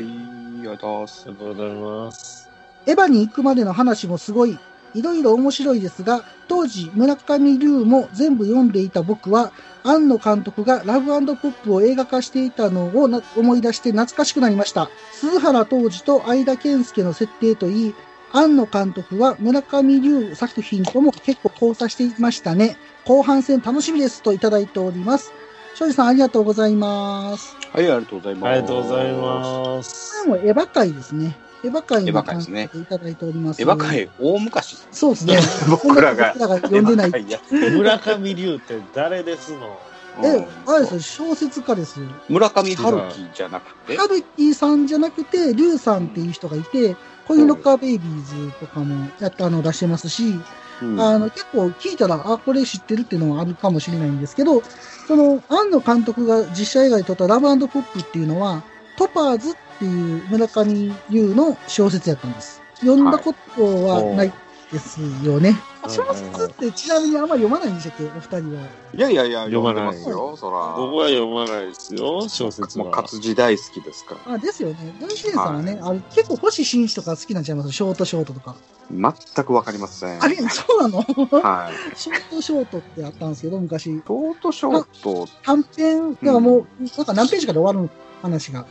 りがとうございます
ありがとうございます。
エヴァに行くまでの話もすごい、いろいろ面白いですが、当時、村上龍も全部読んでいた僕は、庵野監督がラブポップを映画化していたのをな思い出して懐かしくなりました。鈴原当時と相田健介の設定といい、庵野監督は村上龍作品とも結構交差していましたね。後半戦楽しみですといただいております。庄司さんありがとうございます。
はい、ありがとうございます。
ありがとうございます。
これもエヴァ界ですね。エヴァ界の
ァ界ですね
いただいております。
エヴァ界、大昔。
そうですね。
僕らが
僕らが読んでない
村上龍って誰ですの？
え
うん、
あれですよ、小説家ですよ。
村上春樹じゃなくて、
ハルキーさんじゃなくて、リュウさんっていう人がいて、コインロッカーベイビーズとかもやったの出してますし、
うん
あの、結構聞いたら、あ、これ知ってるっていうのもあるかもしれないんですけど、その、庵野監督が実写映画で撮ったラブポップっていうのは、トパーズっていう村上優の小説やったんです。読んだことはないですよね。
はい
小説ってちなみにあんまり読まないんでしたっけ、お二人は。
いやいやいや、
読まない
でますよ、そら。
僕は読まないですよ、小説
もう
は。
活字大好きですから。
あ、ですよね。文志さんはね、
は
あれ結構星新一とか好きなんちゃいますショートショートとか。
全くわかりません。
あれ、そうなの？
はい。
ショートショートってあったんですけど、昔。
ショートショート、
短編？がもう、なんか何ページかで終わる話が。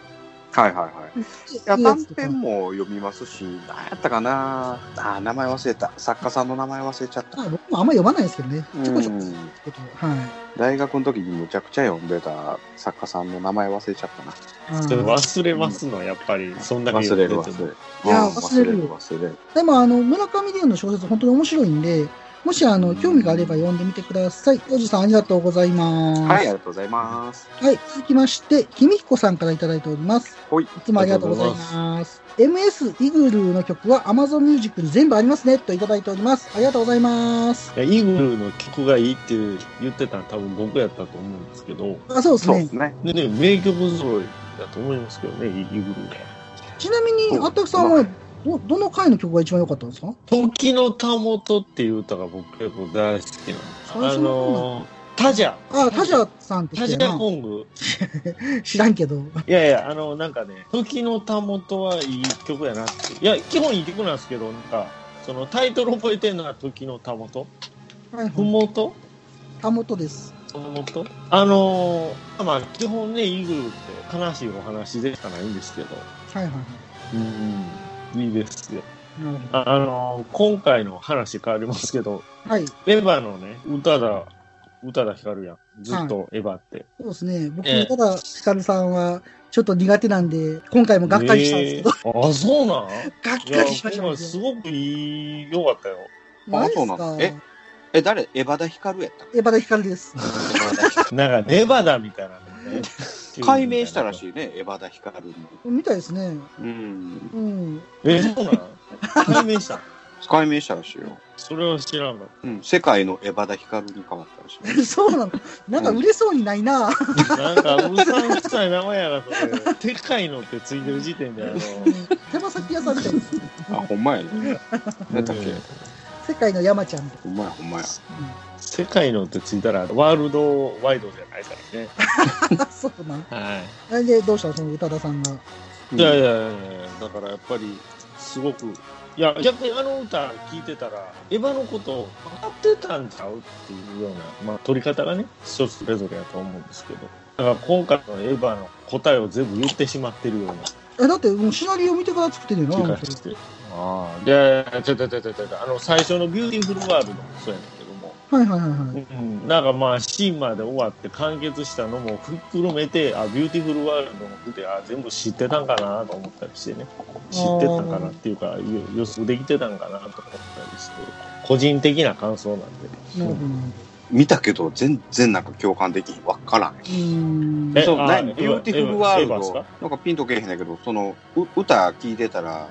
はいはいはい。いや、短編も読みますし、何やったかなあー、名前忘れた。作家さんの名前忘れちゃった。
まあ僕もあんま読まないですけどね。ちょこちょこはい。
大学の時にむちゃくちゃ読んでた作家さんの名前忘れちゃったな。
忘れますの、やっぱり。そんだけ
忘れる忘れる。
いや
うん
忘れるよ
忘れる。
でも、あの、村上龍の小説本当に面白いんで、もし、あの、興味があれば読んでみてください。おじさんありがとうございます。
はい、ありがとうございます。
はい、続きまして、ひみひこさんからいただいております。
ほい。
いつもありがとうございます。MS イグルーの曲は Amazon Music に全部ありますねといただいております。ありがとうございます。
いやイグルーの曲がいいって言ってたの多分僕やったと思うんですけど。
あ、そうですね
そうです。ね。
でね、名曲揃いだと思いますけどね、イグルーが。
ちなみに、あったくさんは、ど、どの回の曲が一番良かったんですか？
時のたもとっていう歌が僕結構大好きなんです。あ
の
のー、タジャ。
あ、タジャさんって
タジャ。コング。
知らんけど。
いやいや、あの、なんかね、時のたもとはいい曲やなって。いや、基本いい曲なんですけど、なんか、そのタイトル覚えてるのは時のたもと
はい、
ふもと？
たもとです。
あのー、まあ、基本ね、イーグルって悲しいお話でしかないんですけど、
はいはいはい。
うん、いいですよ。ああのー、今回の話変わりますけど、
ど。はい。
エヴァのね、歌だ、歌だ光るやん。ずっとエヴァって。
そうですね。僕、
ええ
ただ、ヒカルさんは、ちょっと苦手なんで、今回もがっかりしたんですけど、
えーあ、そうなん？
がっかりしました
すごくいい、良かったよ。
マジっすか？
あそうなのええ、誰？エバダヒカルやった？っ
エバダヒカルです。
なんか、ネバダみたいなのね。
け解明したらしいね、エバダヒカルに。
みたいですね。
うん。
うん。
え、そうなん解明した
解明したらしいよ。
それは知らんかっ
うん。世界のエバダヒカルに変わったらしい。
そうなの？なんか売れそうにないな。
た。なんか、うさんくさい名前やな、それ。でかいのってついてる時点で、あの、
手羽先屋さんみたいです。
あ、ほんまやね。何だっけ？
世界の山ちゃん
ほんまや、ほんまや。
世界のってついたら、ワールドワイドじゃないからね。
な。そうなん。
は
なんで、どうしたのその宇多田さんが。
い。いやいやいやいや、だからやっぱり、すごく、いや、逆にあの歌聞いてたら、エヴァのことを分かってたんちゃうっていうような、まあ、取り方がね、人それぞれやと思うんですけど、だから今回のエヴァの答えを全部言ってしまってるような
え、だってもうシナリオ見てから作ってるよな、
気
あ。
ああ、で、ちょちょちょちょちょ、あの、最初の Beautiful World もそうやねん
はいはいはいはい。
うん、なんかまあ、シンまで終わって完結したのも含めて、あ、 Beautiful World の歌あ、全部知ってたんかなと思ったりしてね。知ってたんかなっていうか、よ予想できてたんかなと思ったりして、個人的な感想なんで。
なるほど。
見たけど、全然なんか共感できん。わからん。
うーん。
え
そう、
あ
何
Beautiful World
なんかピンとけえへんねんけど、その、う歌聞いてたら、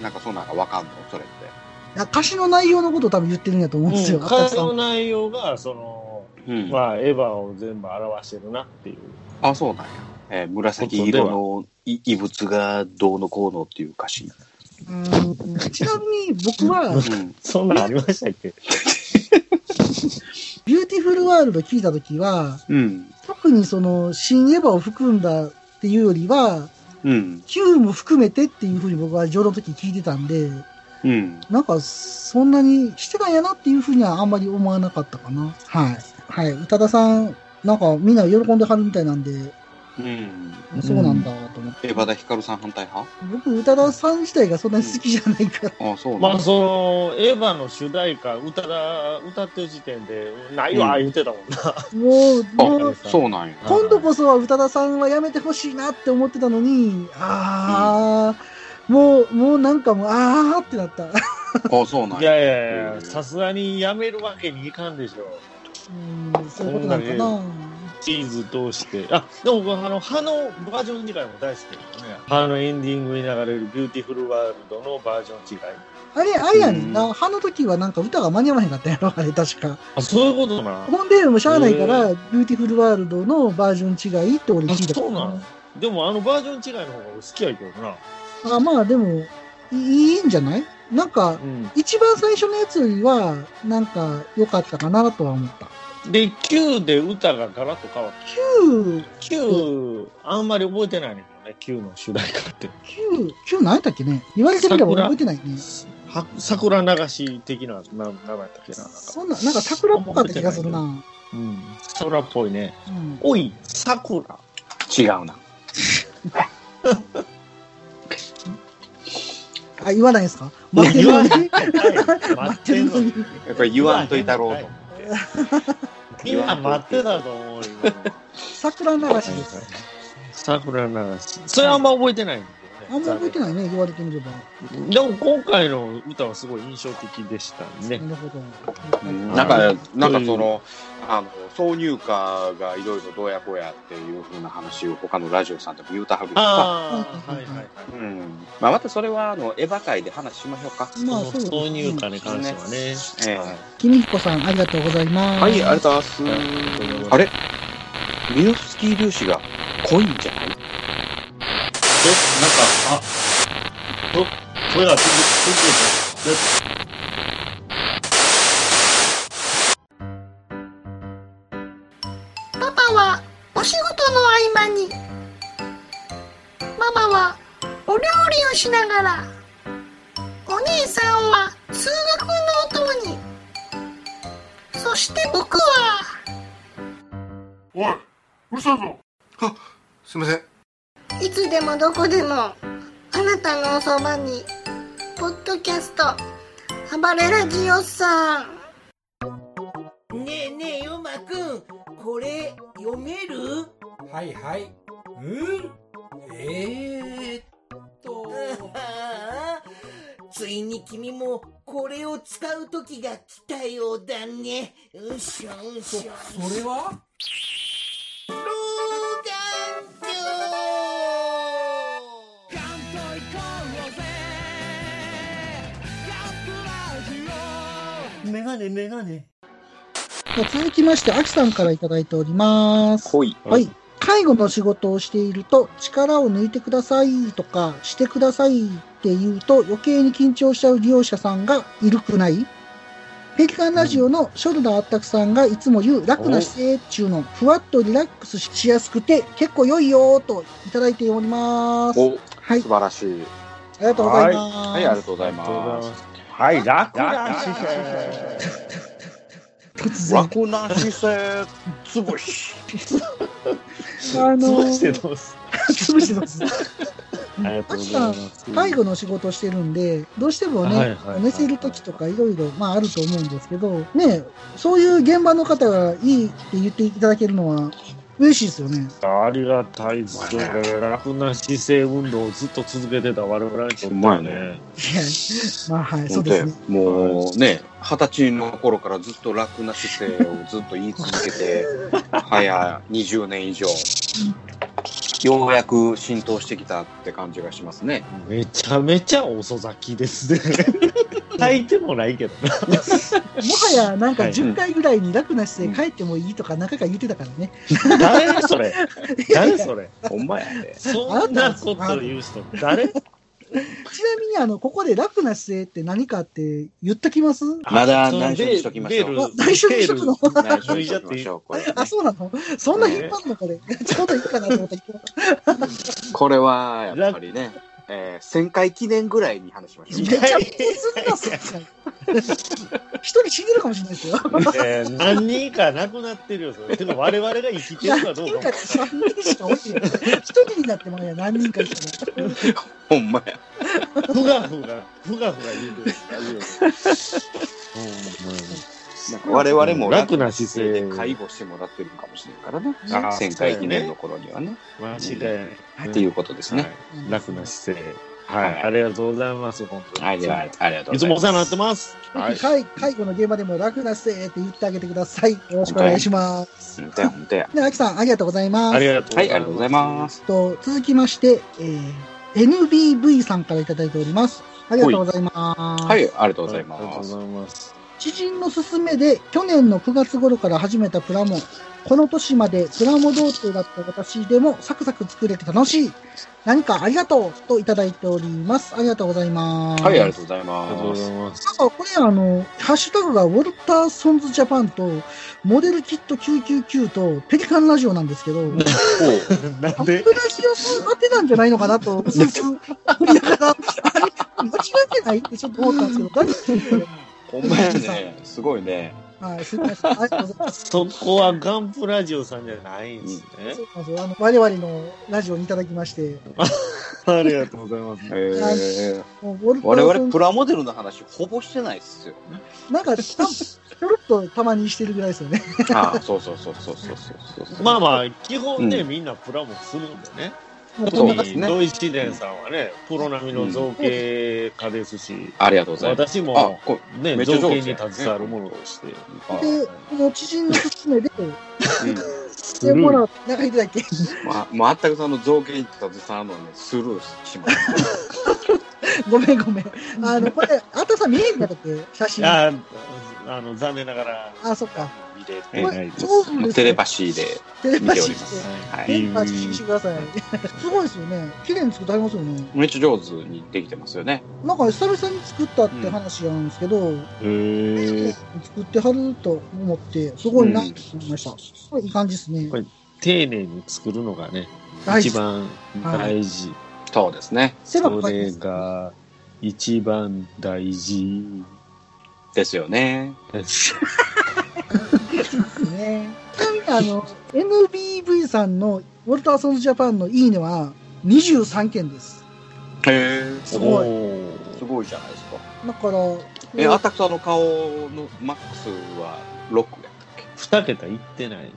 なんかそんなんがわかんのそれって。
歌詞の内容のことを多分言ってるんやと思うんですよ、
うん、
あったくさん。
会の内容が、その、
うん
まあ、エヴァを全部表してるなっていう。
あ、そうなんや。えー紫色のい異物がどうのこうのっていう歌詞。
うーんちなみに僕は、
うん。
そんなんありましたっけ？
Beautiful World 聞いたときは、
うん。
特にその、シンエヴァを含んだっていうよりは、
うん。
Q も含めてっていうふうに僕は序の時聞いてたんで、
うん。
なんか、そんなにしてたんやなっていうふうにはあんまり思わなかったかな。はい。はい。宇多田さん、なんかみんな喜んではるみたいなんで、
うん。
そうなんだと思って。
エバダヒカルさん反対派？
僕、宇多田さん自体がそんなに好きじゃないから。
あそうなん
まあ、
だ。
その、エヴァの主題歌、歌だ、歌ってる時点で、ないわ、
うん
言ってたもんな。
もう、もう、
あ、そうなんや。
今度こそは宇多田さんはやめてほしいなって思ってたのに、あー、もう、もうなんかもう、あーってなった。
あ、そうなん
い
や。
やいやいや、さすがにやめるわけにいかんでしょ。
うん、そういうことなのかな。
シリーズ通して。あ、でも僕、あの、破のバージョン自体も大好きですね。破のエンディングに流れる Beautiful World のバージョン違い。
あれ、あれやねんな。破の時はなんか歌が間に合わへんかったんやろあれ、確か。
あ、そういうことな。
ほんで、もうしゃあないから、 Beautiful World のバージョン違いって俺聞いた
あそうなのでも、あのバージョン違いの方が俺好きやけどな。
あ、まあでも、いいいんじゃない？なんか、
うん。
一番最初のやつよりは、なんか良かったかなとは思った。
で、Q で歌がガラッと変わった。
Q、
Q、あんまり覚えてないねんね、Q の主題歌って。
Q、Q 何やったっけね？言われてみれば俺覚えてないね。
は桜流し的な、な、名前やったっけな。
そんな、なんか桜っぽかった気がするな。
うん。桜っぽいね。
うん。
おい、桜。
違うな。
あ、言わないですか？待ってるのに。
言わない。待
待
ってるのに。
やっぱり言わんといたろうと思って。
みんな待ってたと思うよ。
桜流しです。
桜流し。それあんま覚えてないんだ
あんま覚えて
い。
ないね、言われてみれば。
でも今回の歌はすごい印象的でしたね。
なるほど。
うんなんか、なんかその、あの、挿入歌がいろいろどうやこうやっていうふうな話を他のラジオさんでも言うたはる。
ああ、はいはいはい。
うん。まあ、またそれは、あの、エヴァ界で話しましょうか。
まあ、そうです
挿入歌に関してはね。
ええ
はい
君彦さん、ありがとうございます。
はい、ありがとうございます。あれ？ミノフスキー粒子が濃いんじゃない？
え、なんか、あ、と、声がつく、つく、
パパはお仕事の合間に。ママはお料理をしながら。お姉さんは通学のお供に。そして僕は。
おい、うるさいぞ。あ、すいません。
いつでもどこでもあなたのおそばにポッドキャスト暴れラジオさん。
ねえねえヨマくんこれ読める？
はいはい。うん？えー、っと。
ついに君もこれを使う時が来たようだね。うしょう
そ、
しょ
それは？
メガネメガネ
じゃあ続きまして、アキさんからいただいております。
濃い。
はい。介護の仕事をしていると、力を抜いてくださいとか、してくださいって言うと、余計に緊張しちゃう利用者さんがいるくないペリカンラジオのショルダーあったくさんがいつも言う楽な姿勢っちゅうの、ふわっとリラックスしやすくて、結構良いよーといただいております。
お、
はい
素。晴らしい。
ありがとうございます。
はい、ありがとうござい
ありがとうござい
ま。
す。はい、楽な姿
突然。
楽な姿勢、つぶし。
あの
そうしてどうす？
潰してます？
ありがとうございます。
介護の仕事をしてるんで、どうしてもね、
はいはいはい
寝てる時とかいろいろ、まああると思うんですけど、ね、そういう現場の方がいいって言っていただけるのは嬉しいですよね。
ありがたいですよ。楽な姿勢運動をずっと続けてた我々にとっては
やね。
まあはい、そうんですね。
もうね、二十歳の頃からずっと楽な姿勢をずっと言い続けて、早20年以上、ようやく浸透してきたって感じがしますね。
めちゃめちゃ遅咲きですね。炊いてもないけどな。
もはやなんか
はい
10回ぐらいに楽な姿勢帰ってもいいとか何回か言ってたからね。
誰それ？誰それ？
ほんまやで。
そんなこと言う人誰？
ちなみにあの、ここで楽な姿勢って何かって言っときます？
まだ内緒にしときましょう。
内緒にしとくの？
ベール
内緒にしときましょう、これ、ね。
あ、そうなの？そんな引っ張んのこれ。ちょうどいいかなと思った。
これは、やっぱりね、えー、1000回記念ぐらいに話しましょう。
めちゃくちゃすんな、そっち一人死んでるかもしれないですよ。
えー何人か亡くなってるよ、それ。てか我々が生きてるかどうかも
何人かって3人しかおってない。一人になってもね、何人かいたら。
ほんまや。
ふがふが、ふがふが言うてる。
なんか我々も
楽な姿勢
で介護してもらってるかもしれんからね。
あー
1000回記念の頃にはね。
間違いない。
っていうことですね。
はい楽な姿勢。は
はい
い、ありがとうございます、本当に。
はい、ありがとう
い
ございます。
つもお世話になってます。はい。
介介護の現場でも楽な姿勢って言ってあげてください。よろしくお願いします。
ほんとや、ほんとや。
で、あきさん、ありがとうございます。
ありがとうござ
はい、
います。
ありがとうございます。
と続きまして、えー NBV さんからいただいております。ありがとうございます。
はい、ありがとうござい
ありがとう
ます。
知人の勧めで去年の9月頃から始めたプラモ。この年までプラモ童貞だった私でもサクサク作れて楽しい。何かありがとうといただいております。ありがとうございます。
はい、ありがとうござい
ありがとうご
ます。
ざいます。
なんかこれあの、ハッシュタグがウォルターソンズジャパンと、モデルキット999とペリカンラジオなんですけど、
お
なんで？
プラジオさん当てなんじゃないのかなと、間違えてない？ってちょっと思ったんですけど、
ほんまやね。すごいね。
はい、すみません。ありがとうございます。
そこはガンプラジオさんじゃないんですね。
そうなんですよ。あの、我々のラジオにいただきまして、
ありがとうございます。
えー、
もうウォルタ
我々プラモデルの話ほぼしてないっすよね。
なんか、たちょろっとたまにしてるぐらいですよね。
ああ、そうそうそうそうそうそうそう。
まあまあ、基本ね、
うん
みんなプラモするんでね。
もう
特
そうですね
に土井紫伝さんはね、プロ並みの造形家ですし、
ありがとうございます。
私もね、
めっちゃ
造形に携わるものとして。
あ
で、この知人の勧めで、
うん
でもらう、なんか言ってたっけ
まあ、まったくその造形に携わるのはね、スルーします。
ごめんごめん。あの、これ、あたさん見えんかったっけ？写真。あ
ああの、残念ながら、
そっか。
です。
そうなんです
テレパシーで見ております。
て。
はい。
テレパシーしてください。すごいですよね。綺麗に作ってありますよね。
めっちゃ上手にできてますよね。
なんか久々に作ったって話なんですけど、
へー
作ってはると思って、すごいなと思いました。すごいいい感じですね
こ。れ丁寧に作るのがね、
大事
一番大事。
そうですね。
それが一番大事
ですよね。
です。
ね。ちなみにあの、NBV さんのウォルターソンズジャパンのいいねは23件です。
へえ。
すごい
お
すごいじゃないですか。
だから、
え、アタクさんの顔のマックスは6やったっけ？
二桁いってない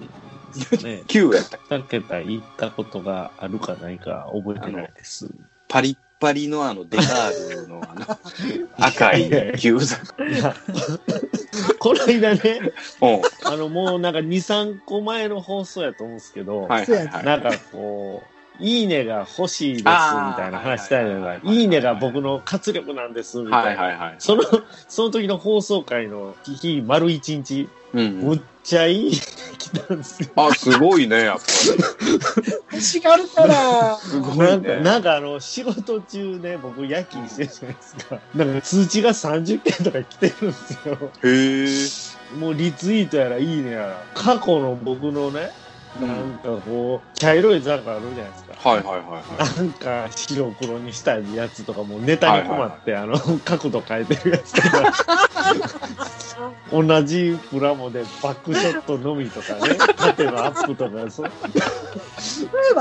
ですね。
?9 やったっけ？
二桁いったことがあるかないか覚えてないです。
パリッパリのあのデカールのあの赤い牛座。
この間ね、
うん。
あの、もうなんか2、3個前の放送やと思うんですけど、
はいはいはい。
なんかこう、いいねが欲しいですみたいな話したいのが
はいはいはい、はい
いいねが僕の活力なんですみたいな。
はいはいはい。
その、その時の放送回の日、丸一日、
うん
むっちゃいいね 来たんですよ。
あ、すごいね、やっぱ
星があるから、
り。すご
ないんか、
ね。
なんかあの、仕事中ね、僕夜勤してるじゃないですか。なんか通知が30件とか来てるんですよ。
へえ。
もうリツイートやらいいねやら。過去の僕のね、なんかこう、茶色いザがあるじゃないですか。
はいはいはいはい。
なんか白黒にしたいやつとかもネタに困って、あの、角度変えてるやつとか。同じプラモでバックショットのみとかね、縦のアップとか、そう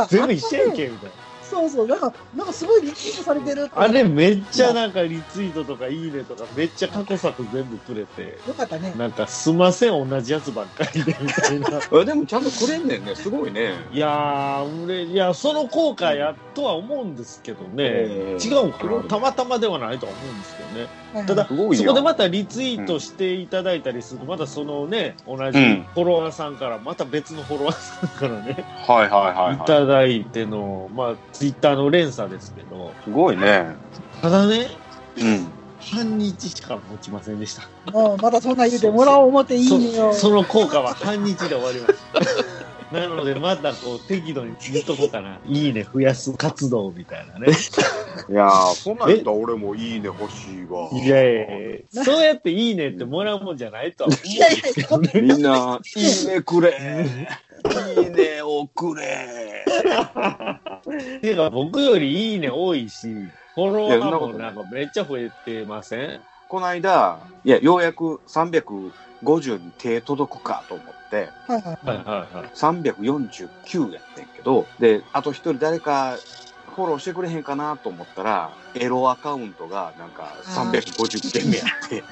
全部一緒やんけ、みたいな。
そうそう、なんか、なんかすごいリツイートされてるって
あれめっちゃなんかリツイートとかいいねとかめっちゃ過去作全部くれて、
よかったね。
なんかすんません同じやつばっかりでみたいな。
えでもちゃんとくれんねんね。すごいね。
いやー、俺、いや、その効果やとは思うんですけどね。
うん
違うんかなたまたまではないとは思うんですけどね。
はい
ただ、そこでまたリツイートしていただいたりすると、またそのね、同じ
うん
フォロワーさんから、また別のフォロワーさんからね、
はいはいはい
い
はい。
ただいての、まあ、ツイッターの連鎖ですけど、
すごいね。
ただね、
うん。
半日しか持ちませんでした。
もう、まだそんな言うてもらおう思っていいねよ。
そその効果は半日で終わりました。なので、またこう、適度に言っとこうかな。いいね増やす活動みたいなね。
いやー、そんなんやったら俺もいいね欲しいわ。
いやいやいやそうやっていいねってもらうもんじゃないとは思うん
いやい
ですけ
や
どね。
みんな、いいねくれ。いいねをくれ。
てか、僕よりいいね多いし、フォロワーも
な
んかめっちゃ増えてません？
この間、いや、ようやく350に手届くかと思って、
はいはい
はいはいはい。
349やってんけど、で、あと一人誰かフォローしてくれへんかなと思ったら、エロアカウントがなんか350件目やって、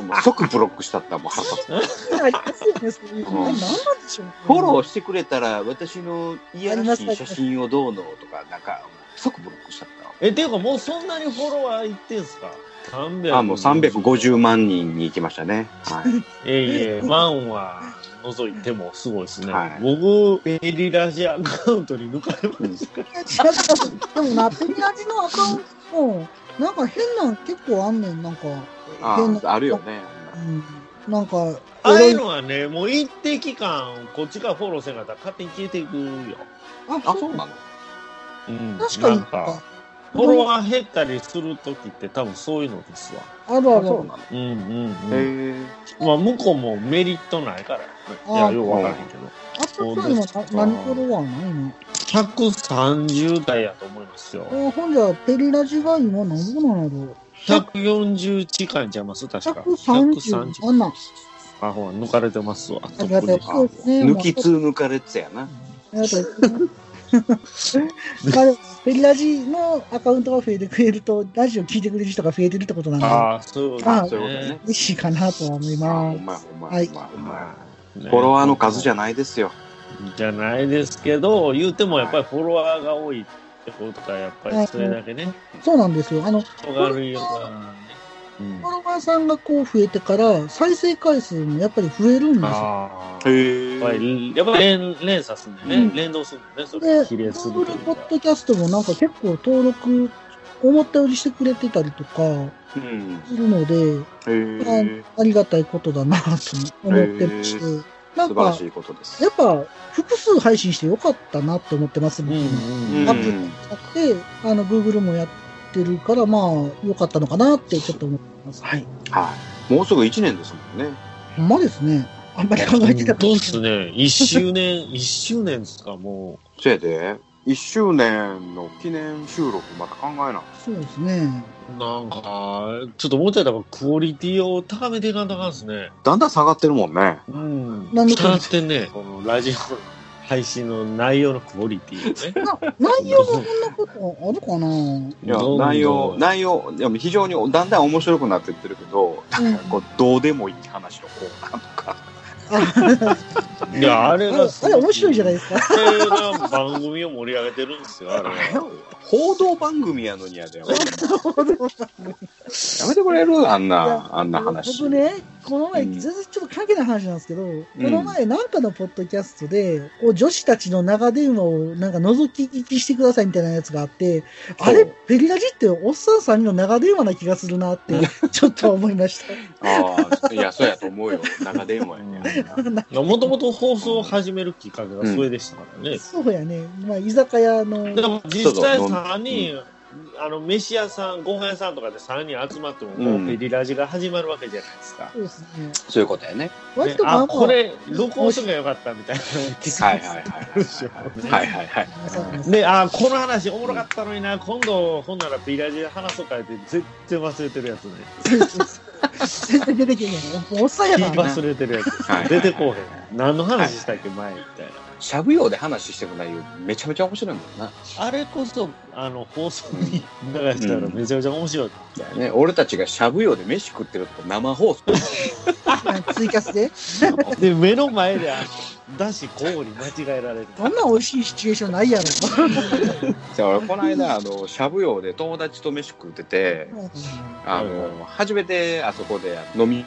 も う即ブロックしたったらもう腹立つ。
ありますよね、そういうの。
うん
何なんでしょう。
フォローしてくれたら、私のいやらしい写真をどうのとか、なんか、即ブロックしちゃったわ。
え、ていうかもうそんなにフォロワーいってんすか ?300。
あ、もう350万人に行きましたね。はい。
えいえ、万は除いてもすごいですね。
はい
僕、ペリラジアカウントに抜かれました。
でもな、ペリラジのアカウントも、なんか変なん結構あんねん、なんか。変な
あ、あるよね。
うん。なんか、
ああいうのはね、もう一定期間、こっちがフォローせんかったら勝手に消えていくよ。
あ、
あ、そうなの？
うん。
確かに
なんか、フォロワー減ったりするときって多分そういうのですわ。
あるある。
そうなの？
うんうんうん。
へえ。
まあ、向こうもメリットないからね。いや、
あ
ようわからへんけど。
あと今な何フォロワーないの
130代やと思いますよ。
えほんじゃ、ペリラジが今何ぼなんやろ
？140近いんちゃいます？確か。
130。
130。
あ
ほら、抜かれてますわ。
抜きつ抜かれつやな。
まあでもペリラジのアカウントが増えてくれると、ラジオ聞いてくれる人が増えてるってことなんで、
ああ、そういうこと
あ
そういうことね。
嬉しいかなとは思います。
んまやほんま
はい
やほんまやほんまや。
ね
フォロワーの数じゃないですよ。
じゃないですけど、言うてもやっぱりフォロワーが多いってことは、やっぱりそれだけね、
そうなんですよ。あの、
人が悪いようなね。うん
フォロワーさんがこう増えてから、再生回数もやっぱり増えるんですよ。
ああ。
へ
やっぱり、やっぱり連連鎖するんでね、
うん
連動するんでね、それ
で、
比例すると
Google。ポッドキャストもなんか結構登録、思ったよりしてくれてたりとか
うん。
するので、
へえ。
ありがたいことだなと思ってまして、なんか
素晴らし、いことです。
やっぱ複数配信してよかったなって思ってます、僕
うん
も。
うん
アプリ使って、あの、Google もやってるから、まあ、よかったのかなってちょっと思ってます。はい。
はい。もうすぐ1年ですもんね。
ほんまですね。あんまり考えてた
そうっすね。一周年、一周年ですか、も
せやで、1周年の記念収録また考えな。
そうですね。
う。なんか、ちょっともうちょい多分クオリティを高めていかんとあかんですね。
だんだん下がってるもんね。
うん。
なんで
下がってね、このラジオの配信の内容のクオリティをね。
な内容がそんなことあるかな？い
や内容、内容、いや非常にだんだん面白くなってってるけど、
うん
こうどうでもいい話のコーナーとか。
いや、あれが
あれ面白いじゃないですか。
番組を盛り上げてるんですよ、あれは。
報道番組やのにやで。やめてくれる？あんな、あんな話。
僕ね、この前、
うん
全然ちょっと関係ない話なんですけど、この前なんかのポッドキャストで、こう女子たちの長電話をなんか覗き聞きしてくださいみたいなやつがあって、あれ、ペリラジっておっさん3人の長電話な気がするなって、ちょっと思いました。
ああ、いや、そうやと思うよ。長電話やね。
もともと放送を始めるきっかけがそれでしたからね。
そうやね。まあ、居酒屋の、
でも実際3人、あの、飯屋さん、ご飯屋さんとかで3人集まっても、もうペリラジが始まるわけじゃないですか。
そうですね。
そういうことやね。
割とまあま
あ、これ、録音しとけばよかったみたいな。
はいはいはいはい。はいはいはい。
あ、
で、あ、この話おもろかったのにな、今度、ほんならペリラジで話そうかって、絶対忘れてるやつね。
全然出てけへん。おっさんや
聞き
からな。
忘れてるやつ。
はい
出てこうへん。何の話したっけ、前みたいな。
しゃぶ用で話してくないよ。めちゃめちゃ面白いもんな。
あれこそ、あの、放送に流したらめちゃめちゃ面白い。
ね、俺たちがしゃぶ用で飯食ってるとこ生放送。
ツイキャスで。
で、目の前で、だし、交互に間違えられる。
そんな美味しいシチュエーションないやろ。
じゃあ俺この間、あの、しゃぶ用で友達と飯食ってて、あの、初めてあそこで飲み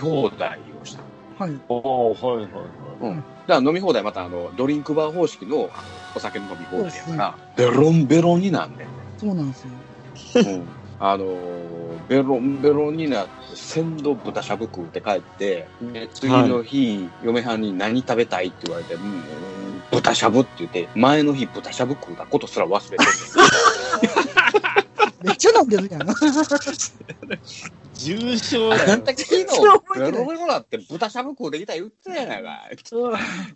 放題をした。
はい。
おおはいはいはい。
うん。だから飲み放題またあの、ドリンクバー方式のお酒の飲み放題やから、ベロンベロンになんねん。
そうなんですよ。
うん。あのーベロンベロンになって、鮮度豚しゃぶ食うて帰って、で次の日、嫁はんに何食べたいって言われて、うん、豚しゃぶって言って、前の日豚しゃぶ食うたことすら忘れてる。
めっちゃ飲んでるやん。
重症
あ
だ
んた昨日、ロベロなって豚しゃぶ食うてきた言ってたやないかい。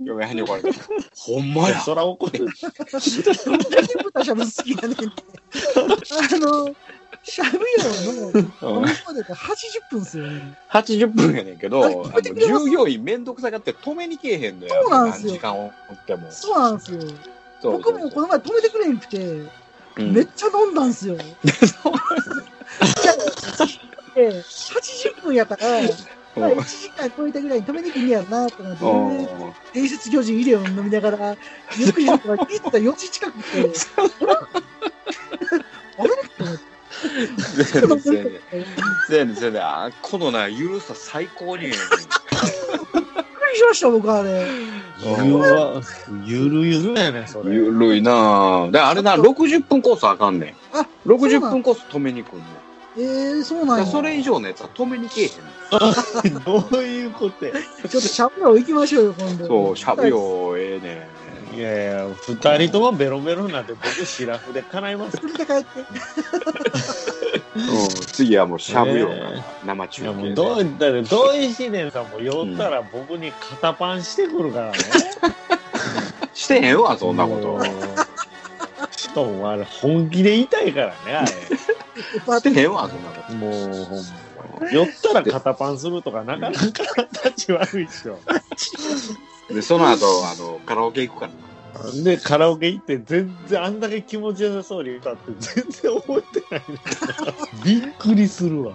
嫁はんに怒られて、ほんまや。
そら怒る。
どんだけ豚しゃぶ好きやねんって。あの、しゃぶ用の、飲み放題って80分っすよね。
80分やねんけど、従業員めんどくさがって止めに来えへんのよ。
そうなんすよ
何時間をおっても。
そうなんですよ。僕もこの前止めてくれへんくて、
うん。
めっちゃ飲んだんすよ。じゃあで80分やから、まあ1時間超えたぐらいに止めに来んねやろなと思って、伝説巨人イレオン飲みながら、ゆっくりやったら気づいたら4時近くて、あれ？と思って。
せやねんせやねんせやねんせやねんあこのな、ゆるさ最高に
ました、僕あれ。
ゆるゆるやね、それ。
ゆるいなぁ。で、あれな、60分コースあかんねん。
あ
60分コース止めに来んねん。
えー、そうなんや。
それ以上のやつは止めに来えへん。
どういうことや。
ちょっとしゃぶろう行きましょうよ、今度。
そう、しゃぶよ、ええね
いやいや、二人ともベロベロになって、僕、シラフで叶います。
作って帰って。
ん。うん、次はもうしゃぶよ
ね
生中
いやも
継で。
うどう、だって、どういしねんさんも酔ったら僕に肩パンしてくるからね。
してへんわ、そんなこと。
しかもあれ、本気で痛いからね、あ
してへんわ、そんなこ
れ。もう、ほんま。酔ったら肩パンするとか、なかなか立ち悪いっしょ。
と。で、その後、あの、カラオケ行くからな。
で、カラオケ行って、全然あんだけ気持ちよさそうに歌って、全然覚えてないね。びっくりするわ。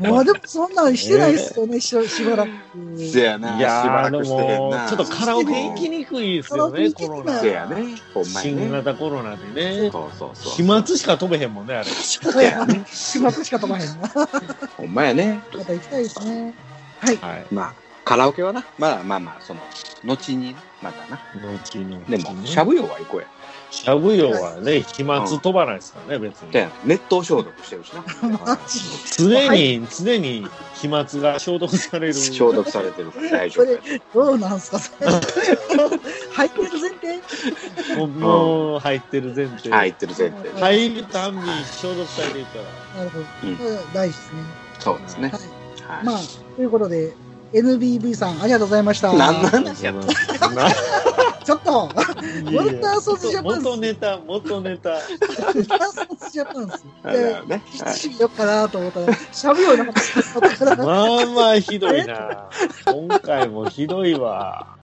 ま
もうでもそんなんしてないっすよね、ししばらく。
せやな、
いや
しば
ー、で
らくして。
ちょっとカラオケ行きにくいですよね、コロナ。
せやね。ほんまや
新
ね。
型コロナでね。
そうそうそう。
飛沫しか飛べへんもんね、あれ。
そうやね。しまくしか飛ばへん
ほんまやね。
た行きたいですね。はい。
はい。
まあ、カラオケはな、まあまあまあ、その、後にね、またな。
後の。
でも、しゃぶよは行こうや。
しゃぶ用はね、飛沫飛ばないですからね、別に。
で、熱湯消毒してるしな。
常に、常に飛沫が消毒される。
消毒されてるから大丈夫や。
どうなんすか、それ。入ってる前提？
もうもう入ってる前提。
入ってる前提。
入るたんびに消毒されていくから。
なるほど。大事ですね。
そうですね。
はい。
はい
まあ、ということで、NBV さん、ありがとうございました。
何の話やった？
な
ちょっと、
いやいや
ウォルターソースジャパン
元ネタ、元ネタ。
ダンスジャパンです。で
ね。はい
しよっかなと思ったら、しゃぶようなかったから、
まあまあひどいな。今回もひどいわ。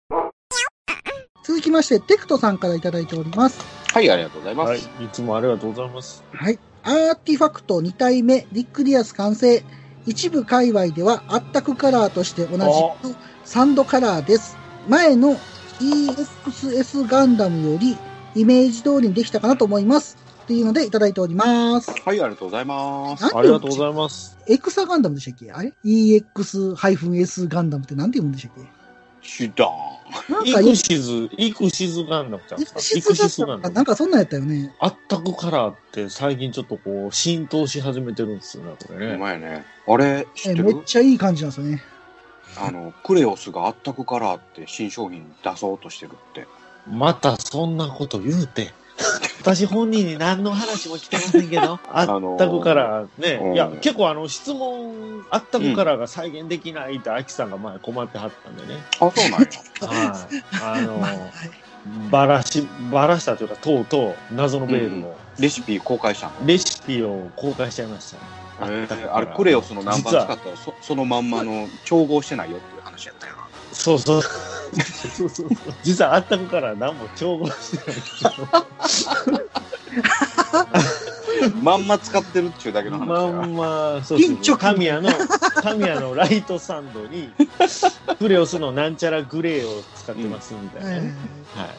続きまして、テクトさんからいただいております。
はい、ありがとうございま
はい、
す。
いつもありがとうございます。
はい。アーティファクト2体目、リックディアス完成。一部界隈では、あったくカラーとして同じくサンドカラーです。前の EXS ガンダムよりイメージ通りにできたかなと思います。っていうのでいただいております。
はい、ありがとうございます。
ありがとうございます。
エクサガンダムでしたっけ？あれ ?EX-S ガンダムってなんて言うんでしたっけ？
シュダ
なんか
イクシズ、イクシズガンダムちゃん
イ
ですかイク
クシズ
ガンダム。
なんかそんなんやったよね。
あったくカラーって最近ちょっとこう浸透し始めてるんですよね、これ。ね。
お前ね。あれ、知って
えめっ
る
ちゃいい感じなんですよね。
あの、クレオスがあったくカラーって新商品出そうとしてるって。
またそんなこと言うて。私本人に何の話も来てませんけど、あったくカラーね、
うん
いや、結構あの質問、あったくカラーが再現できないって、アキさんが前困ってはったんでね。
あ、そうなんや。
はい。あの、ばらし、ばらしたというか、とうとう謎のベールの
レシピ公開したの？
レシピを公開しちゃいましたね。
え
あったく
ーあれ、クレオスの何番使ったらそそのまんまの調合してないよっていう話やったよな。
そうそう。そうそうそう。実はあったくカラー何も調合してないんですよ。
まんま使ってるっていうだけの話
ま
や。
んま、そうそう
ピンチョ。
タミヤの、タミヤのライトサンドに、クレオスのなんちゃらグレーを使ってますみたいな
え
ね。
ー
はい。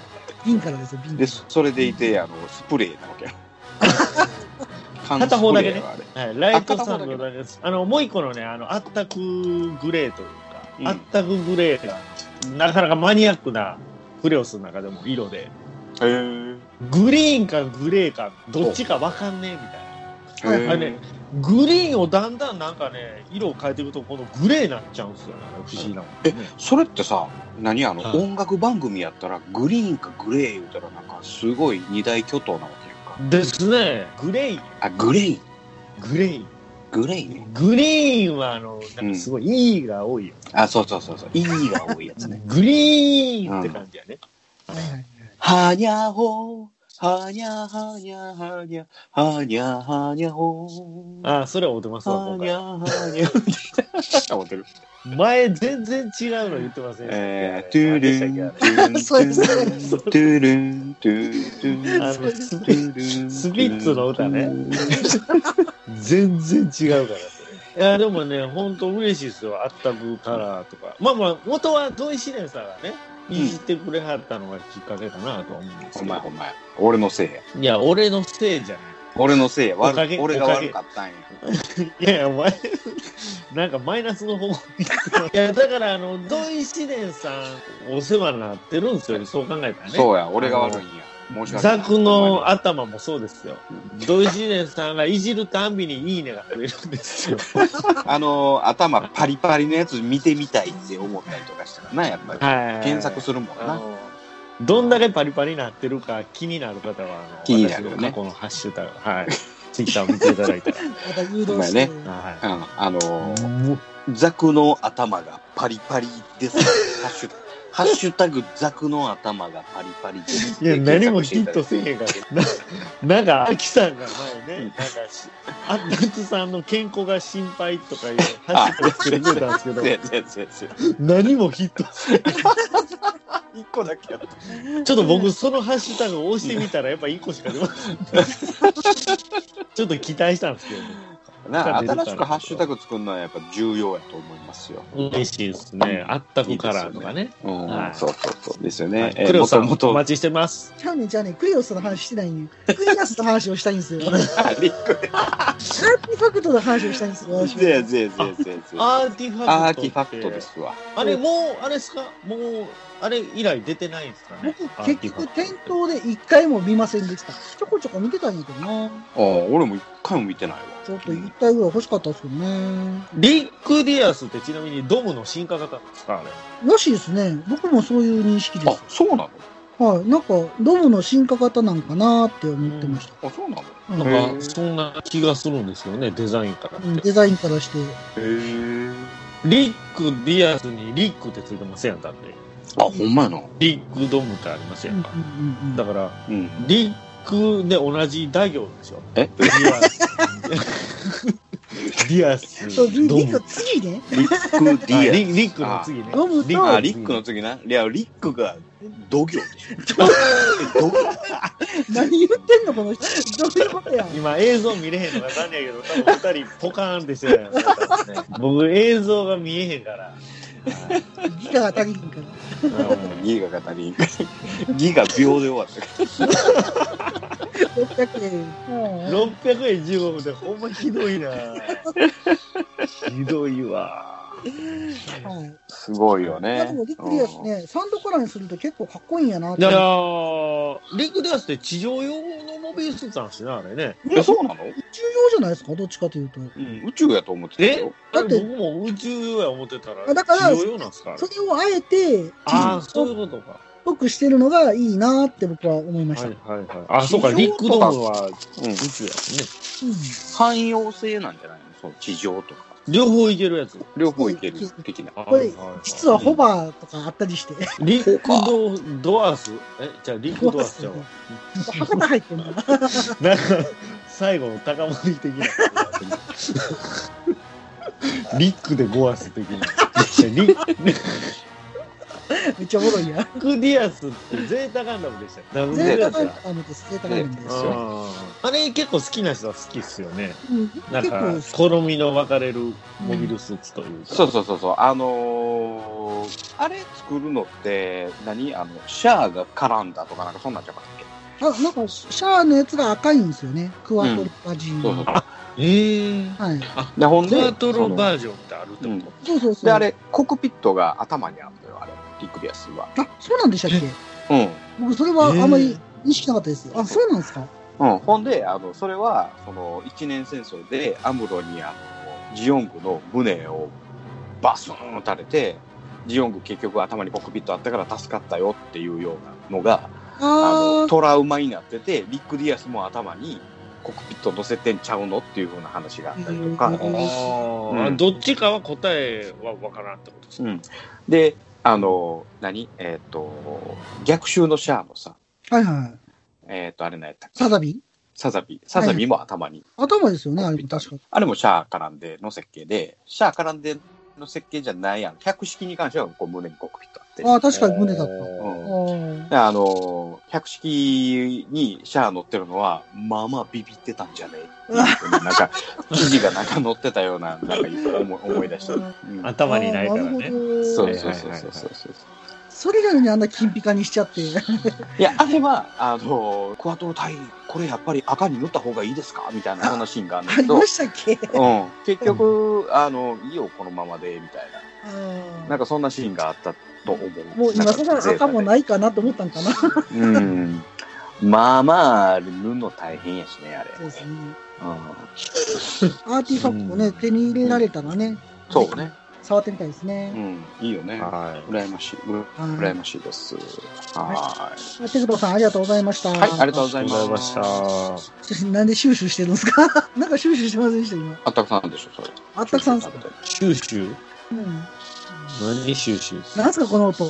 瓶からですよ、瓶
で、
か
それでいて、あの、スプレーなわけや。
片方だけねはい、ライトサンドだけです。あの、もう一個のね、あの、あったくグレーというか、
うん
あったくグレーが、なかなかマニアックなクレオスの中でも色で、グリーンかグレーか、どっちかわかんねえみたいな。ね、グリーンをだんだんなんかね、色を変えていくと、このグレーになっちゃうんですよね。不思議なもん
え
ね。
それってさ、何あの、
はい
音楽番組やったら、グリーンかグレー言うたら、なんか、すごい二大巨頭なわけやんか。
ですね。グレー、
あ、グレー
グレー。
グレーね。
グリーンは、あの、なんかすごい、いいが多いよ。
あ、そうそうそうそう。いいが多いやつね。
グリーンって感じやね。
は
にゃほー、はにゃはにゃはにゃ、はにゃはにゃほー。
ああ、それは合うてますわ、今
はにゃ
回。
はにゃ。合ってる。
前、全然違うの言ってません
えー、トゥルン、トゥルン、トゥルン、トゥルン、
あの。スピッツの歌ね。全然違うから。いや、でもね、本当嬉しいですよ。あったくカラーとか。まあまあ、元は土井試練さんがね、いじってくれはったのがきっかけかなとは思うんですけど
ほんまやほ。んまや。俺のせいや。
いや、俺のせいじゃない。
俺のせいや。俺が悪かったんや。
いやいや、お前、なんかマイナスの方いや、だから、あの、土井試練さん、お世話になってるんですよ、そう考えたらね。
そうや、俺が悪いんや。申し訳ない。
ザクの頭もそうですよ。土井試練さんがいじるたんびにいいねが増えるんですよ。
あの、頭パリパリのやつ見てみたいって思ったりとかしたらな、やっぱり。
はい。
検索するもんな。
どんだけパリパリになってるか気になる方は、あの
気になるよね
私の過去のハッシュタグ、はい。ツイッターを見ていただいたら。
また誘導して。
ね
は
うん、あの
い。もう
ザクの頭がパリパリです。ハッシュハッシュタグザクの頭がパリパリ。
いや、何もヒットせえへんから。な なんか、アキさんが前ね、なんかし、アッタツさんの健康が心配とかいうハッシュタグつけてたんですけど何もヒットせえへん
一個だけやった。
ちょっと僕、そのハッシュタグを押してみたら、やっぱ1個しか出ません。ちょっと期待したんですけどね。
な新しくハッシュタグ作るのはやっぱ重要やと思いますよ。
嬉しいですね。あったくカラーとかね。
うん、
はい
そうそうそう。ですよ
は
ね。
いクレオさん、お待ちしてます。
じゃあね、じゃあね、クリオスの話してないんよ。クリアスの話をしたいんですよ。アーティファクトの話をしたいんですよ、私は。
ぜぜぜぜぜ。
アーティファクト。
アーティファクトで。すわ。
あれ、もう、あれですか？もう、あれ以来出てないんですかね？
僕、結局、店頭で一回も見ませんでした。ちょこちょこ見てたんやけどな。
ああ、俺も一回も見てないわ。
ちょっと一体ぐらい欲しかったですけどね。
リック・ディアスってちなみにドムの進化型なんですかあれ。
らしいですね。僕もそういう認識で
あ、そうなの？
す。はい。なんか、ドムの進化型なんかなって思ってました。
あ、そうなの？
うん
なんか、そんな気がするんですよね、デザインから。
うんデザインからして。
へえ。
リック・ディアスにリックってついてませんやん、だって。
あ、ほんまやな。
リック・ドムってありませ
うんん
か、
うんうん
だから、
うん。
リックで同じ打行でしょ。
え？
ディアス。ディアス、
そう、リ
ドム
リの。次ね。
リック・デ
あ
ィア
リリックの次ね。
ドムと
リック
あ、リックの次な。いや、リックが、度行でしょ。度行
何言ってんのこの人。どういうことや。
今映像見れへんのが残念やけど、多分二人ポカーンってしてたよね。僕映像が見えへんから。
ギガが足りひんから。
うん
ギガが足りん。ギガ秒で終わった。
600円。うん
600円15分でほんまひどいなひどいわ。
はい。
すごいよ
いやで
ね
も、リクリアスね、サンドカラーにすると結構かっこいいんやなって。
だから、リック・ディアスって地上用のモビルスーツなんですね、あれね。
うん。え、そうなの？
宇宙用じゃないですか、どっちかというと。
うん、宇宙やと思ってた
え？
よ。
だっ
だってて
僕も宇宙用や思ってたら、
あだから
地上用なんですかあれ
それをあえて、
ああ、
地
そういうことか。
ぽくしてるのがいいなって僕は思いました。
はいはいはい。あ、そうか、リックドームは
うん
宇。宙やもんね。
汎用性なんじゃないの？その地上とか。
両方いけるやつ。
両方いける的な。
これ、実はホバーとかあったりして、
リックドドアース？えじゃあリックドアースちゃうわ。
博多入ってんだ。
なんか、最後の高森的な。リックでゴアス的な。リッ
めっちゃおもろいや。
クディアスってゼータガンダムでしたよ。
ゼータガン
ダム
です。ゼータガンダムですよ。
あーあれ結構好きな人は好きっすよね。
うん
なんか
結構、
好みの分かれるモビルスーツというか。
そうそうそうそう。あのー、あれ作るのって、何？あの、シャアが絡んだとかなんかそんなんじゃなかったっけ？
あ、なんか、シャアのやつが赤いんですよね。クワトロバジー
そう。
ええ
はい。
で、ほんで、
クワトロバージョンってあるってこと、
そうそうそう。
で、あれ、コックピットが頭にあるのよ、あれ、リクリアスは。
あ、そうなんでしたっけ？
うん。
僕、それはあんまり意識なかったです。あ、そうなんですか？
うん、ほんで、あの、それは、その、一年戦争で、アムロに、あの、ジオングの胸をバスーン撃たれて、ジオング結局頭にコックピットあったから助かったよっていうようなのが、あの、
あ
トラウマになってて、リック・ディアスも頭にコックピット乗せてんちゃうのっていうふうな話があったりとか、
うん
どっちかは答えは分からんってことですね。
うん。で、あの、何？えっ、と、逆襲のシャアのさ、
あ。はいはい。
えっ、と、あれ何やったっけ？
サザビ？
サザビ。サザビも頭に。
頭ですよね、あれも確か。
あれもシャア絡んでの設計で、シャア絡んでの設計じゃないやん。百式に関してはこう胸にコックピットあって。
ああ、確かに胸だった。
うん
あ
のー、百式にシャア乗ってるのは、まあまあビビってたんじゃねえなんか、記事がなんか載ってたような、なんか思い思い出した。うん
頭にないからね。
そうそうそうそうそうそ
れなのにあんな金ピカにしちゃって。
いや、あれは、あの、クワトロ隊、これやっぱり赤に塗った方がいいですかみたいな、そんなシーンがあるんだけど
ありま、したっけ？
うん。結局、あの、いいよ、このままで、みたいな。なん
か
かそんなシーンがあったと思う。
もう今更赤も
い。
ないかなと思ったんかな。そ
うん。まあまあ、あれ塗るの大変やしね、あれ。
うですね。
うん。
アーティファクトね、手に入れられたらね、
そうね。
触ってみたいです
う
ね。
ん。いいよね。
は
羨ましい。う羨ましいです。は
テクトさんありがとうございました。
い。はい、ありがとうござい
い。
ま。
した。
なんでシューシューしてるんですか？なんかシューシューしてませんでした、今。
あったくさんでしょ、それ。
あったくさんですか？
シューシュー
うん。
何シューシュー
なんすか、この音。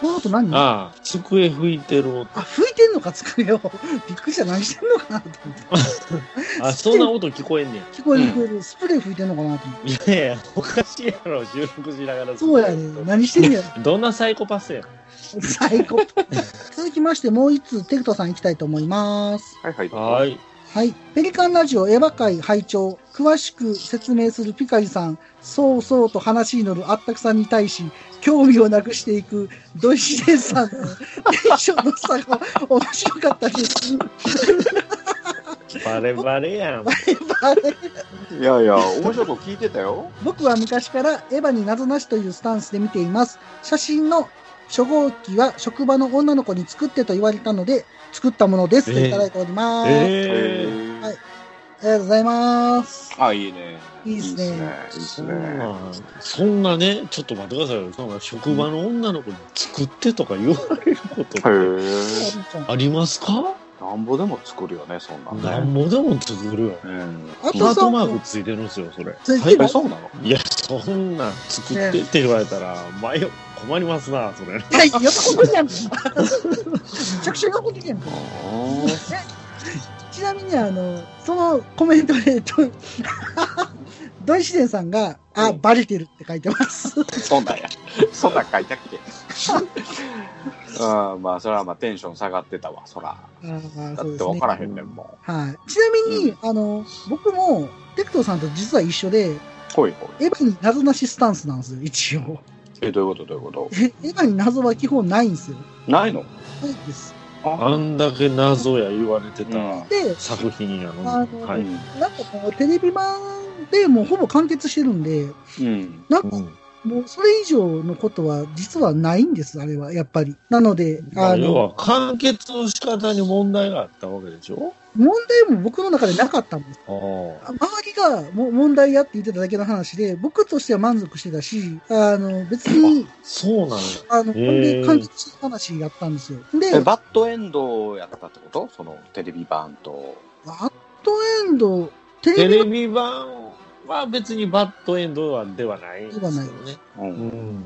この音何？あ、
ああ、机拭いてる音。
吹いてんのか、机を。びっくりした。何してんのかなと思って。
あ、そんな音聞こえんねん。
聞こえる聞こえる。スプレー吹いてんのかなと思って。
いやいや、おかしいやろ、収録しながら。
そうやね。何してんねや。
どんなサイコパスや。
最高。続きまして、もう一通、テクトさん行きたいと思います。
はいはい。
はい。
はい。ペリカンラジオエヴァ会拝聴詳しく説明するピカリさん、そうそうと話に乗るあったくさんに対し、興味をなくしていくドイシデンさんのテンションの差が面白かったです。
バレバレやん。
いやいや、面白いこと聞いてたよ。
僕は昔からエヴァに謎なしというスタンスで見ています。写真の初号機は職場の女の子に作ってと言われたので、作ったものですといただいております。
ええ
はいありがとうございます。
あ、いいね。
いいっすね
いいっす
そん
ね。
な、そんなね、ちょっと待ってくださいよ。職場の女の子に作ってとか言われることって。ありますか？
なんぼでも作るよね、そんな。
なんぼでも作るよ。
うん。
あとさ
ハートマークついてるんですよ、それ。
え、
ついてる
そうなの？
いや、そんなん作ってって言われたら、前よ、困りますな、それ。
はい、喜んでるやんか。めちゃくちゃ喜んでるやんか。ちなみに、あの、そのコメントで、ドドイシデンさんが、あ、バレてるって書いてます。
そんなんや。そんなん書いたっけ？うん、まあ、それはまあテンション下がってたわ、そら。だっ
そうですね
て分からへんねんも
はい。ちなみに、あの、僕も、テクトさんと実は一緒で、
ん。ほいほい。
エヴァに謎なしスタンスなんですよ、一応。
え、どういうことどういうこと？
えエヴァに謎は基本ないんですよ。
ないの？
ないです。
あんだけ謎や言われてた
うん
で、
作品やのに。
あの
はい。
うん。
なんかもうテレビ版でもうほぼ完結してるんで、
うん。
なんか
うん
もうそれ以上のことは実はないんです、あれは、やっぱり。なので、あの、
まあ要は、完結の仕方に問題があったわけでしょ？
問題も僕の中でなかったんです。
ああ。
周りがもう問題やって言ってただけの話で、僕としては満足してたし、あの、別に、
そうなんや。
あの、これで完結した話やったんですよ。で、
え、バッドエンドやったってこと？そのテレビ版と。
バッドエンド、テ
テ
レビ
レビ版は別にバッドエンドはではないんですけどね。
う。
うんん。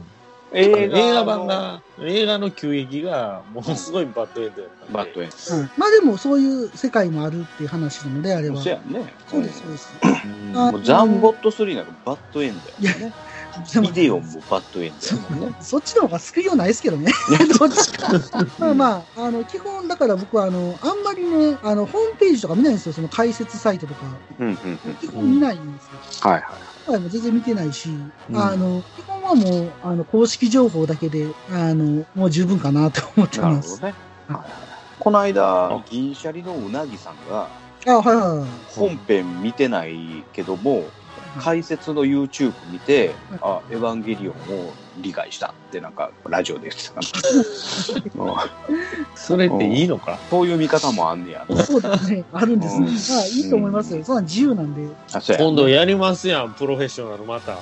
映画
映画版が、映画の急激がものすごいバッドエンドやったんで。
バッドエン
はいまあでもそういう世界もあるっていう話なので、あれ
ド。
は。
そうやんね。
そうです、そうです。
うん
あ
もうザンボット3なんかバッドエンドやね。ビデオもバッドエンドやもんね。
そっちの方が救いようないですけどね。どっちか。まあまあ、あの、基本、だから僕は、あの、あんまりね、あの、ホームページとか見ないんですよ。その解説サイトとか。
うんうんうん。
基本見ないんですよ。
はいはい。
今回も全然見てないし、
うん
あの、基本はもう、あの、公式情報だけで、あの、もう十分かなと思ってます。
なるほどね。この間、銀シャリのうなぎさんが、
あ、はいはいはい。
本編見てないけども、解説の YouTube 見て、あ、エヴァンゲリオンを理解したってなんかラジオで言ってたな うん
それっていいのか？
そういう見方もあんねや。
そうですね。あるんですね。
うん
まあ、いいと思いますよ。そんなん自由なんで。
あ、そうや。
今度やりますやん、プロフェッショナルまた。
あ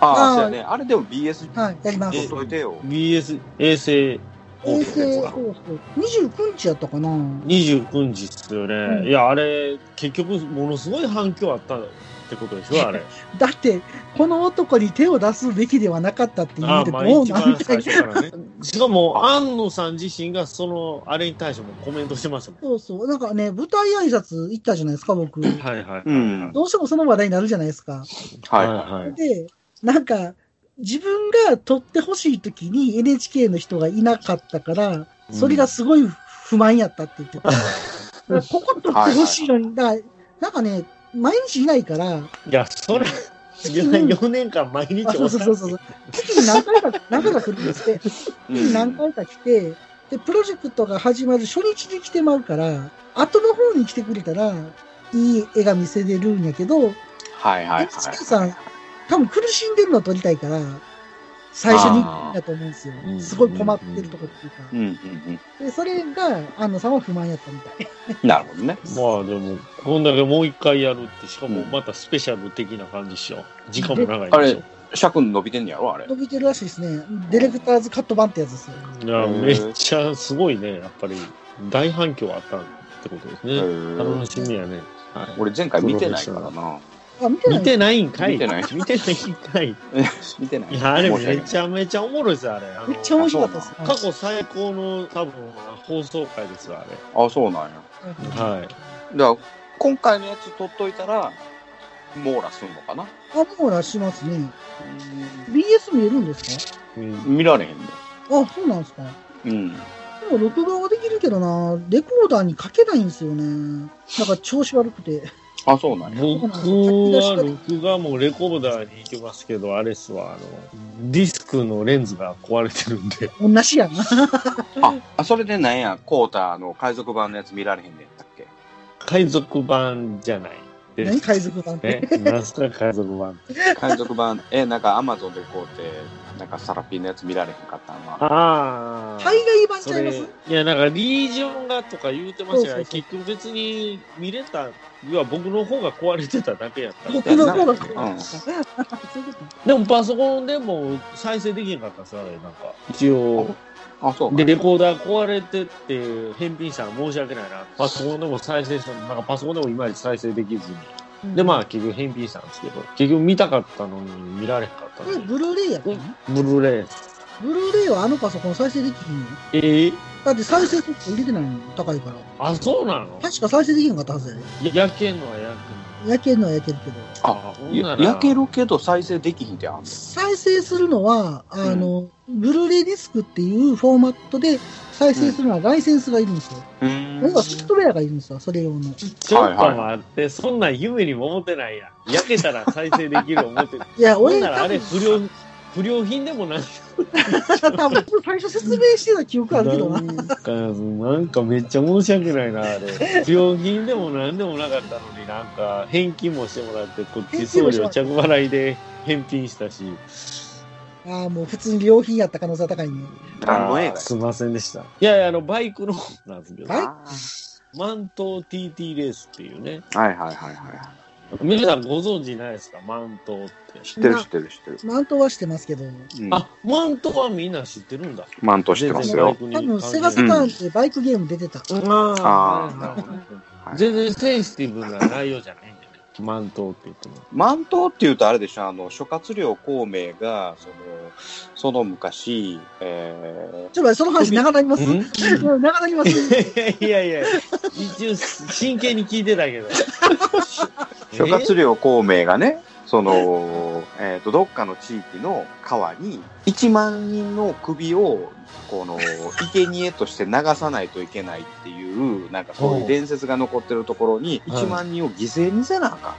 あ
そうやね。あれでも BS
はい、やります。
取っといてよ。
BS 衛星放
衛星放送。29日やったかな
29日っすよね。
うん
いや、あれ、結局、ものすごい反響あったってことでしょ、あれ。
だって、この男に手を出すべきではなかったって言うてど
まあ
うなん
からね。しかも、安野さん自身がその、あれに対してもコメントしてましたも
そうそう。なんかね、舞台挨拶行ったじゃないですか、僕。
ん。はいはい。
うん
どうしてもその話題になるじゃないですか。
はい。
はいはい。
で、なんか、自分が撮ってほしい時に NHK の人がいなかったから、それがすごい不満やったって言ってた。だからここ撮ってほしいのに、だからなんかね、毎日いないから、
いや、それ、いや、4年間毎日
あそうそうそうそう。月に何回か、何回か来るんですって。月に何回か来て、で、プロジェクトが始まる初日に来てまうから、後の方に来てくれたら、いい絵が見せれるんやけど、
はいはいはい。
さん、多分苦しんでるのを撮りたいから、最初に行くんだと思うんですよ
う。ん
すごい困ってるとこっていうか。
うんうん
で、それが、安野さんは不満やったみたい。
うん。なるほどね。
まあでも、こんだけもう一回やるって、しかもまたスペシャル的な感じっしょ。時間も長い
あれ
でしょ。、
尺伸びてんねやろあれ。
伸びてるらしいですね。ディレクターズカット版ってやつですよ。
いや、
うん
めっちゃすごいね。やっぱり、大反響あったってことですね。楽しみやね。はい
俺前回見てないからな。
あ、見てない
見てないんかい
見てない
見てないんかい
見てない。
いや、あれめちゃめちゃおもろいですよ、あれ。
めっちゃ面白かったです。
過去最高の多分放送回ですよ、あれ。
あ、そうなんや。
はい。
だから、今回のやつ取っといたら、網羅すんのかな？
あ、網羅しますね。BS 見えるんですか？
うん
見られへんね。
あ、そうなんですか。
うん。
でも録画はできるけどな、レコーダーにかけないんですよね。なんか調子悪くて。
あ、そうなんや。
僕は録画もレコーダーに行きますけど、あれっすわ、あの、ディスクのレンズが壊れてるんで。
同じやな。
あ、あそれでなんや、コータの海賊版のやつ見られへんねんやったっけ？
海賊版じゃない。
何海賊版って。
え、なんすか海賊版。
海賊版、え、なんかアマゾンでこうって、なんかサラピーのやつ見られへんかったんは。
ああ。
海外版
そ
ちゃいます？
れ、いや、なんか、リージョンがとか言うてましたが、
そうそうそう
結局別に見れた、要は僕の方が壊れてただけやった。
僕の方が
うん
そういうこと
でもパソコンでも再生できへんかったんですよ、あれ、なんか。一応。
あ、そうか
で、。レコーダー壊れてって、返品したら申し訳ないな。パソコンでも再生したなんかパソコンでもいまいち再生できずに。で、まあ、結局返品したんですけど、結局見たかったのに見られへんかったんで。
ブルーレイやったの？
ブルーレイ。
ブルーレイはあのパソコン再生できひんの？
ええ
だって再生速度入れてないの？高いから。
あ、そうなの？
確か再生できへんかったはずやで。
いや焼けんのは焼
焼けんのは焼けるけど。
あ焼けるけど再生できひんってあんの
再生するのは、あの、ブルーレイディスクっていうフォーマットで再生するのはライセンスがいるんですよ。
うーん
要はソフトウェアがいるんですよ、それ用の。
ちょっと待って、そんなん夢にも思ってないやん。焼けたら再生できる思ってる。
いや、俺、
ならあれ不良、不良品でもない。
多分最初説明してた記憶あるけどな。
なんか、なんかめっちゃ申し訳ないな、あれ。不良品でもなんでもなかったのになんか返金もしてもらって、こっち送料着払いで返品したし。
ああ、もう普通に良品やった可能性は高いね。
あーすいませんでした。いやいや、あの、バイクのなんですけど、
バイ
あ
マント TT レースっていうね。
ーはいはいはいは
皆さんご存知ないですか？マントって。
い。知ってる知ってる知ってる。
マントはしてますけど、
うん
あ、マントはみんな知ってるんだ。
マント知ってますよ。
多分セガサターンってバイクゲーム出てた。
あ
あー
あ
なるほはい
全然センシティブな内容じゃないんでね。マントって言っても。
マントっていうとあれでしょ、あの、諸葛亮孔明が、その、その昔、え
ちょっと待って、その話長なります？長なります？
いやいや、一応真剣に聞いてたけど。
ー、諸葛亮孔明がね、その、えっ、と、どっかの地域の川に、1万人の首を、この、生贄として流さないといけないっていう、なんかそういう伝説が残ってるところに、
はい
1万人を犠牲にせなあかん。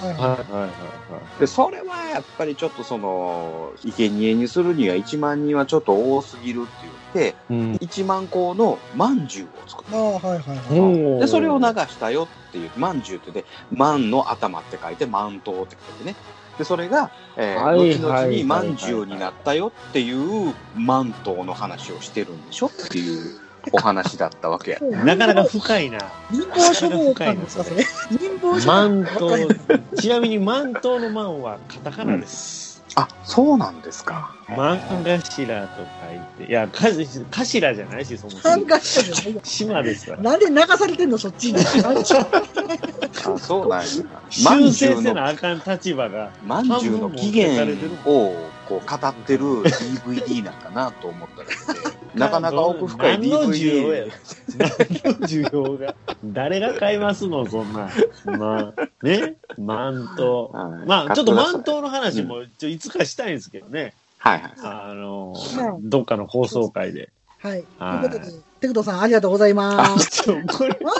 はい
はいはいはい
で、それはやっぱりちょっとその、生贄にするには1万人はちょっと多すぎるって言って、
うん。
1万個の饅頭を作っ
ああ、はいはいはい。
うん
た。で、それを流したよっていう、饅頭ってで、万の頭って書いて、万頭って書いてね。で、それが、えー
はい
後々に
はい
饅頭になったよっていう万頭の話をしてるんでしょっていうお話だったわけや。
なかなか深いな。
民法書房感ですか、それ。民法書
マン
房
ト、ちなみにマントのマンはカタカナです。
あ、そうなんですか。
漫頭と書いて、いや、か頭じゃないし、そもそも。
参加者じゃないよ。
島ですから。
なんで流されてんの、そっちに？
あ、そうなんや。
修正せなあかん立場が。
まんじゅうの起源をこう語ってる DVD なんかなと思ったらなかなか奥深い
何の需要
DVD
や？何の需要が？誰が買いますの、そんな。まあ、ね？満頭。
はい
まあ、ちょっと
買ってください
満頭の話も、ちょいつかしたいんですけどね。
はいはい。
あの
まあ、
どっかの放送会で。
はい。と
はい
いうことで、テクトさんありがとうございます。
ちょこれ、
ワンコ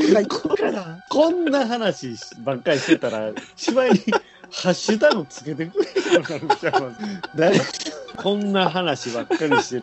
ーとか言ったから。
こんな話ばっかりしてたら、芝居にハッシュタグつけてくれようになるんちゃいます？誰こんな話ばっかりして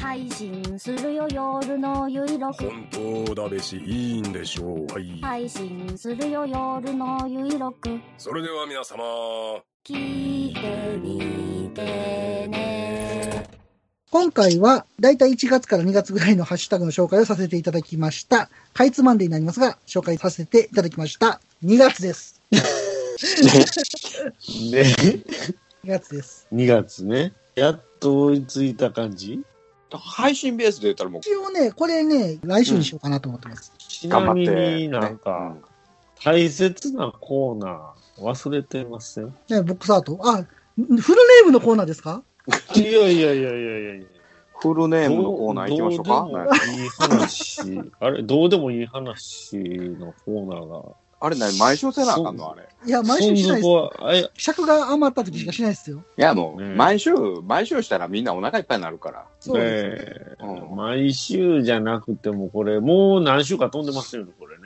配信するよ夜のゆいろく
本当だべしいいんでしょうはい
配信するよ夜のゆいろく
それでは皆様
聞いてみてね
今回は、だいたい1月から2月ぐらいのハッシュタグの紹介をさせていただきました。かいつまんでになりますが、紹介させていただきました。2月です。
ね。
2月です。
2月ね。やっと追いついた感じ？
配信ベースで言ったらもう、
一応ね、これね、来週にしようかなと思ってます。
ちなみ
頑張って
になんか、大切なコーナー忘れてません？
ね、ボックスアート。あ、フルネームのコーナーですか？
いやいやいやいやいやいや。
フルネームのコーナー行きましょうか。
どうでもいい話。あれ、どうでもいい話のコーナーが。
あれ何毎週せなあかんの？あれ。
いや、毎週しないです尺が余った時しかしないですよ。
いやもう、
ね
毎週、毎週したらみんなお腹いっぱいになるから。
そうです。
え
うん
毎週じゃなくても、これ、もう何週か飛んでますよね、これね。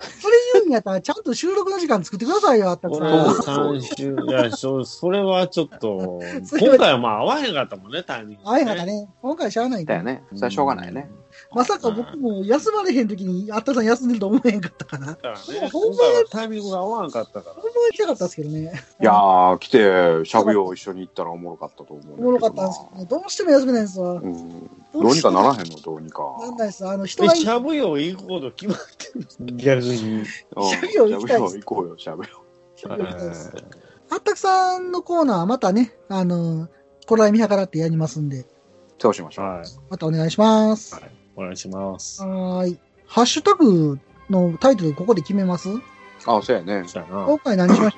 それ言うんやったら、ちゃんと収録の時間作ってくださいよ、あったく
これ
さん。
3週、いや、そそれはちょっと、
それは
今回はまあ合わへんかったもんね、タイミング、
あいはだ。ね。今回しゃあないんだ
だよね。それはしょうがないね。
まさか僕も休まれへん時に、あったくさん休んでると思えへんかったから。
だからね、
ほんま
タイミングが合わんかったから。
ほんま行きたかったですけどね。
いやー、来て、しゃべよう一緒に行ったらおもろかったと思う。
おもろかったんですけどね。どうしても休めないんですわ。
うん。どうにかならへんの、どうにか。
なんないです。あの、人がい
しゃぶよ行くほど決まってる。逆に。
うん
しゃべよう行きたいです
しゃべよう行こうよ、しゃべよ
あったくさんのコーナー、またね、あの、こらえ見計らってやりますんで、
う。そうしましょう。
はい。
またお願いします。
はい。お願いします。
はーい。ハッシュタグのタイトルここで決めます？
あ、そうやね。
そうやな。
今回何しまし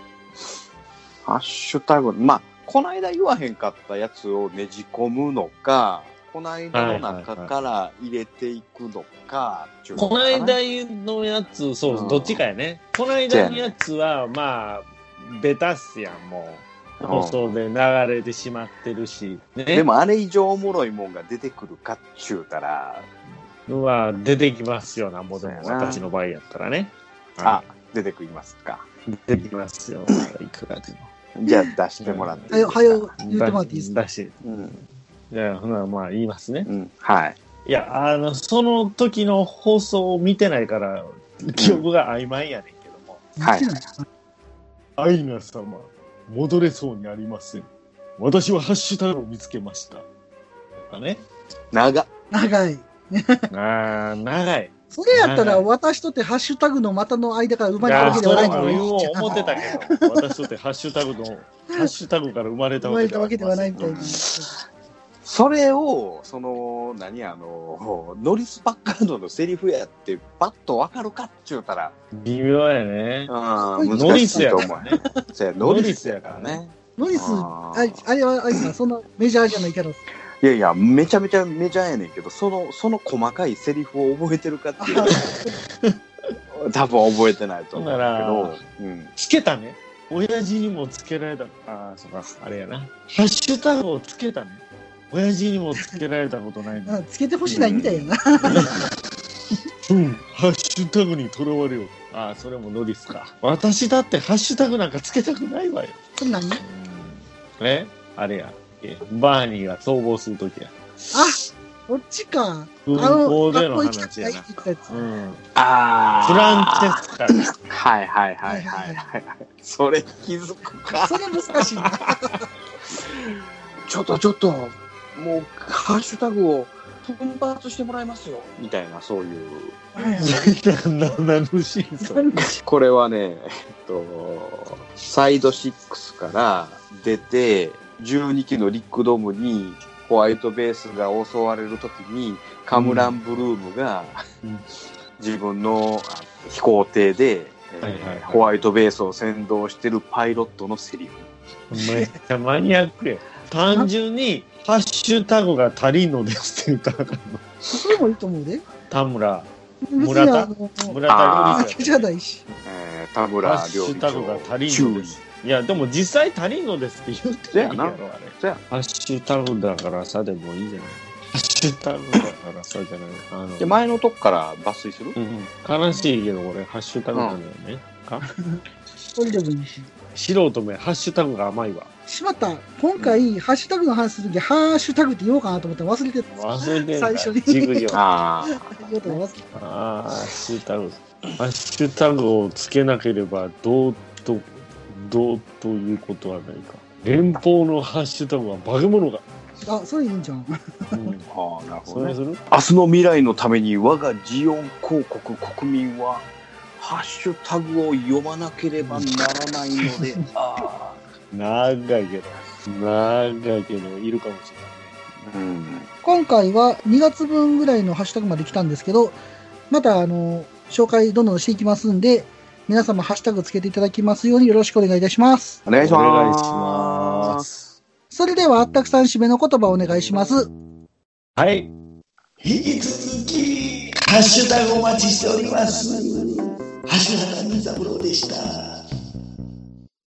ハッシュタグ、まあ、こないだ言わへんかったやつをねじ込むのか、こないだの中から入れていくのか、
こ
かな
の間のやつ、そうう、
ん
どっちかやね。この間のやつは、まあ、ベタっすやん、もう。放送で流れてしまってるし。ね。
でもあれ以上おもろいもんが出てくるかっちゅうたら、
まあ、出てきますよ、なんぼでも。私の場合やったらね。
あ、出てくりますか。
出てきますよ、いくらでも。
じゃあ出してもらっていい
はよ、
ですか？
はよ、言ってもらっていいですか？
だし。
うん。
いや、ほな、まあ、言いますね。
うん。はい。
いや、あの、その時の放送を見てないから、記憶が曖昧やねんけども。
はい
言ってない
アイナ様、戻れそうにありません。私はハッシュタグを見つけました。とかね。
長っ。
長い。
あー、長い。
それやったら、私とってハッシュタグの股の間から生まれたわけではない？のに。
思ってたけど、私とってハッシュタグの、ハッシュタグから生まれた
生ま
わけ
れたわけではないみたいな。
それを、その、何あの、ノリス・パッカードのセリフやって、パッとわかるかっちゅうたら、
微妙やね。
うん、
ノリスや。からね。
ノリスやからね。
ノリス、
あ
あれは、あれか、そんなメジャーじゃないキャラ。
いやいや、めちゃめちゃメジャーやねんけど、その、その細かいセリフを覚えてるかっていうと 多分覚えてないと思うんだけど、うん。
つけたね。親父にもつけられた。ああ、そうか、あれやな。ハッシュタグをつけたね。親父にもつけられたことないね。
うんつけてほしないみたいやな。
うん、ハッシュタグにとらわれよう。ああ、それもノリスか。私だってハッシュタグなんかつけたくないわよ。
それ何
え？あれや。えバーニーが逃亡するときや。
あ、こっちか。あ
空
の、
港での話やな。うん。
あ
フランチェスカ。
はいはいはいはいはい。それ気づくか。
それ難しいな。
ちょっとちょっと、もう、ハッシュタグを奮発してもらいますよ。みたいな、そういう。これはね、えっと、サイド6から出て、12機のリックドームにホワイトベースが襲われるときに、カムラン・ブルームが、自分のあ飛行艇で、えー
はいはいはい
ホワイトベースを先導してるパイロットのセリフ。
めっちゃマニアックや。単純に、ハッシュタグが足りんのですって言ったらあかんの。
それもいいと思うで。
田村。村田村田料理
だけじゃないし。
えー田
ハ
村
ッシ
料理
ュタグが
長。
足りんのです。いや、でも実際足りんのですって言ってないやろ、あれ。
そや
ハッシュタグだからさでもいいじゃない。ハッシュタグだからさじゃない。あの
で、前のとこから抜粋する、
うん悲しいけど、これ、ハッシュタグなんだよね。か
それでもいいし。
素人目、ハッシュタグが甘いわ。
しまった。今回、ハッシュタグの話するとき、ハッシュタグって言おうかなと思って忘れてた。
忘れてんだ
最初に。
ジグジョ
あ
言おうと忘れて
ああ、ハッシュタグ。ハッシュタグをつけなければ、どうと、どうということはないか。連邦のハッシュタグは化け物が。
た。あ、それいいんじゃん。
うん、
あ、ああ、なるほどね。
それする？
明日の未来のために我がジオン広告国民は、ハッシュタグを読まなければならないので、あ
長いけど、長いけど、いるかもし
あ、うん。
今回は2月分ぐらいのハッシュタグまで来たんですけど、また、あの、紹介どんどんしていきますんで、皆様ハッシュタグつけていただきますようによろしくお願いいたします。
お願いし。ます。
お願いします。
それでは、あったくさん締めの言葉をお願いします。
はい。
引き続き、ハッシュタグお待ちしております。ハッシュタグ三三郎でした。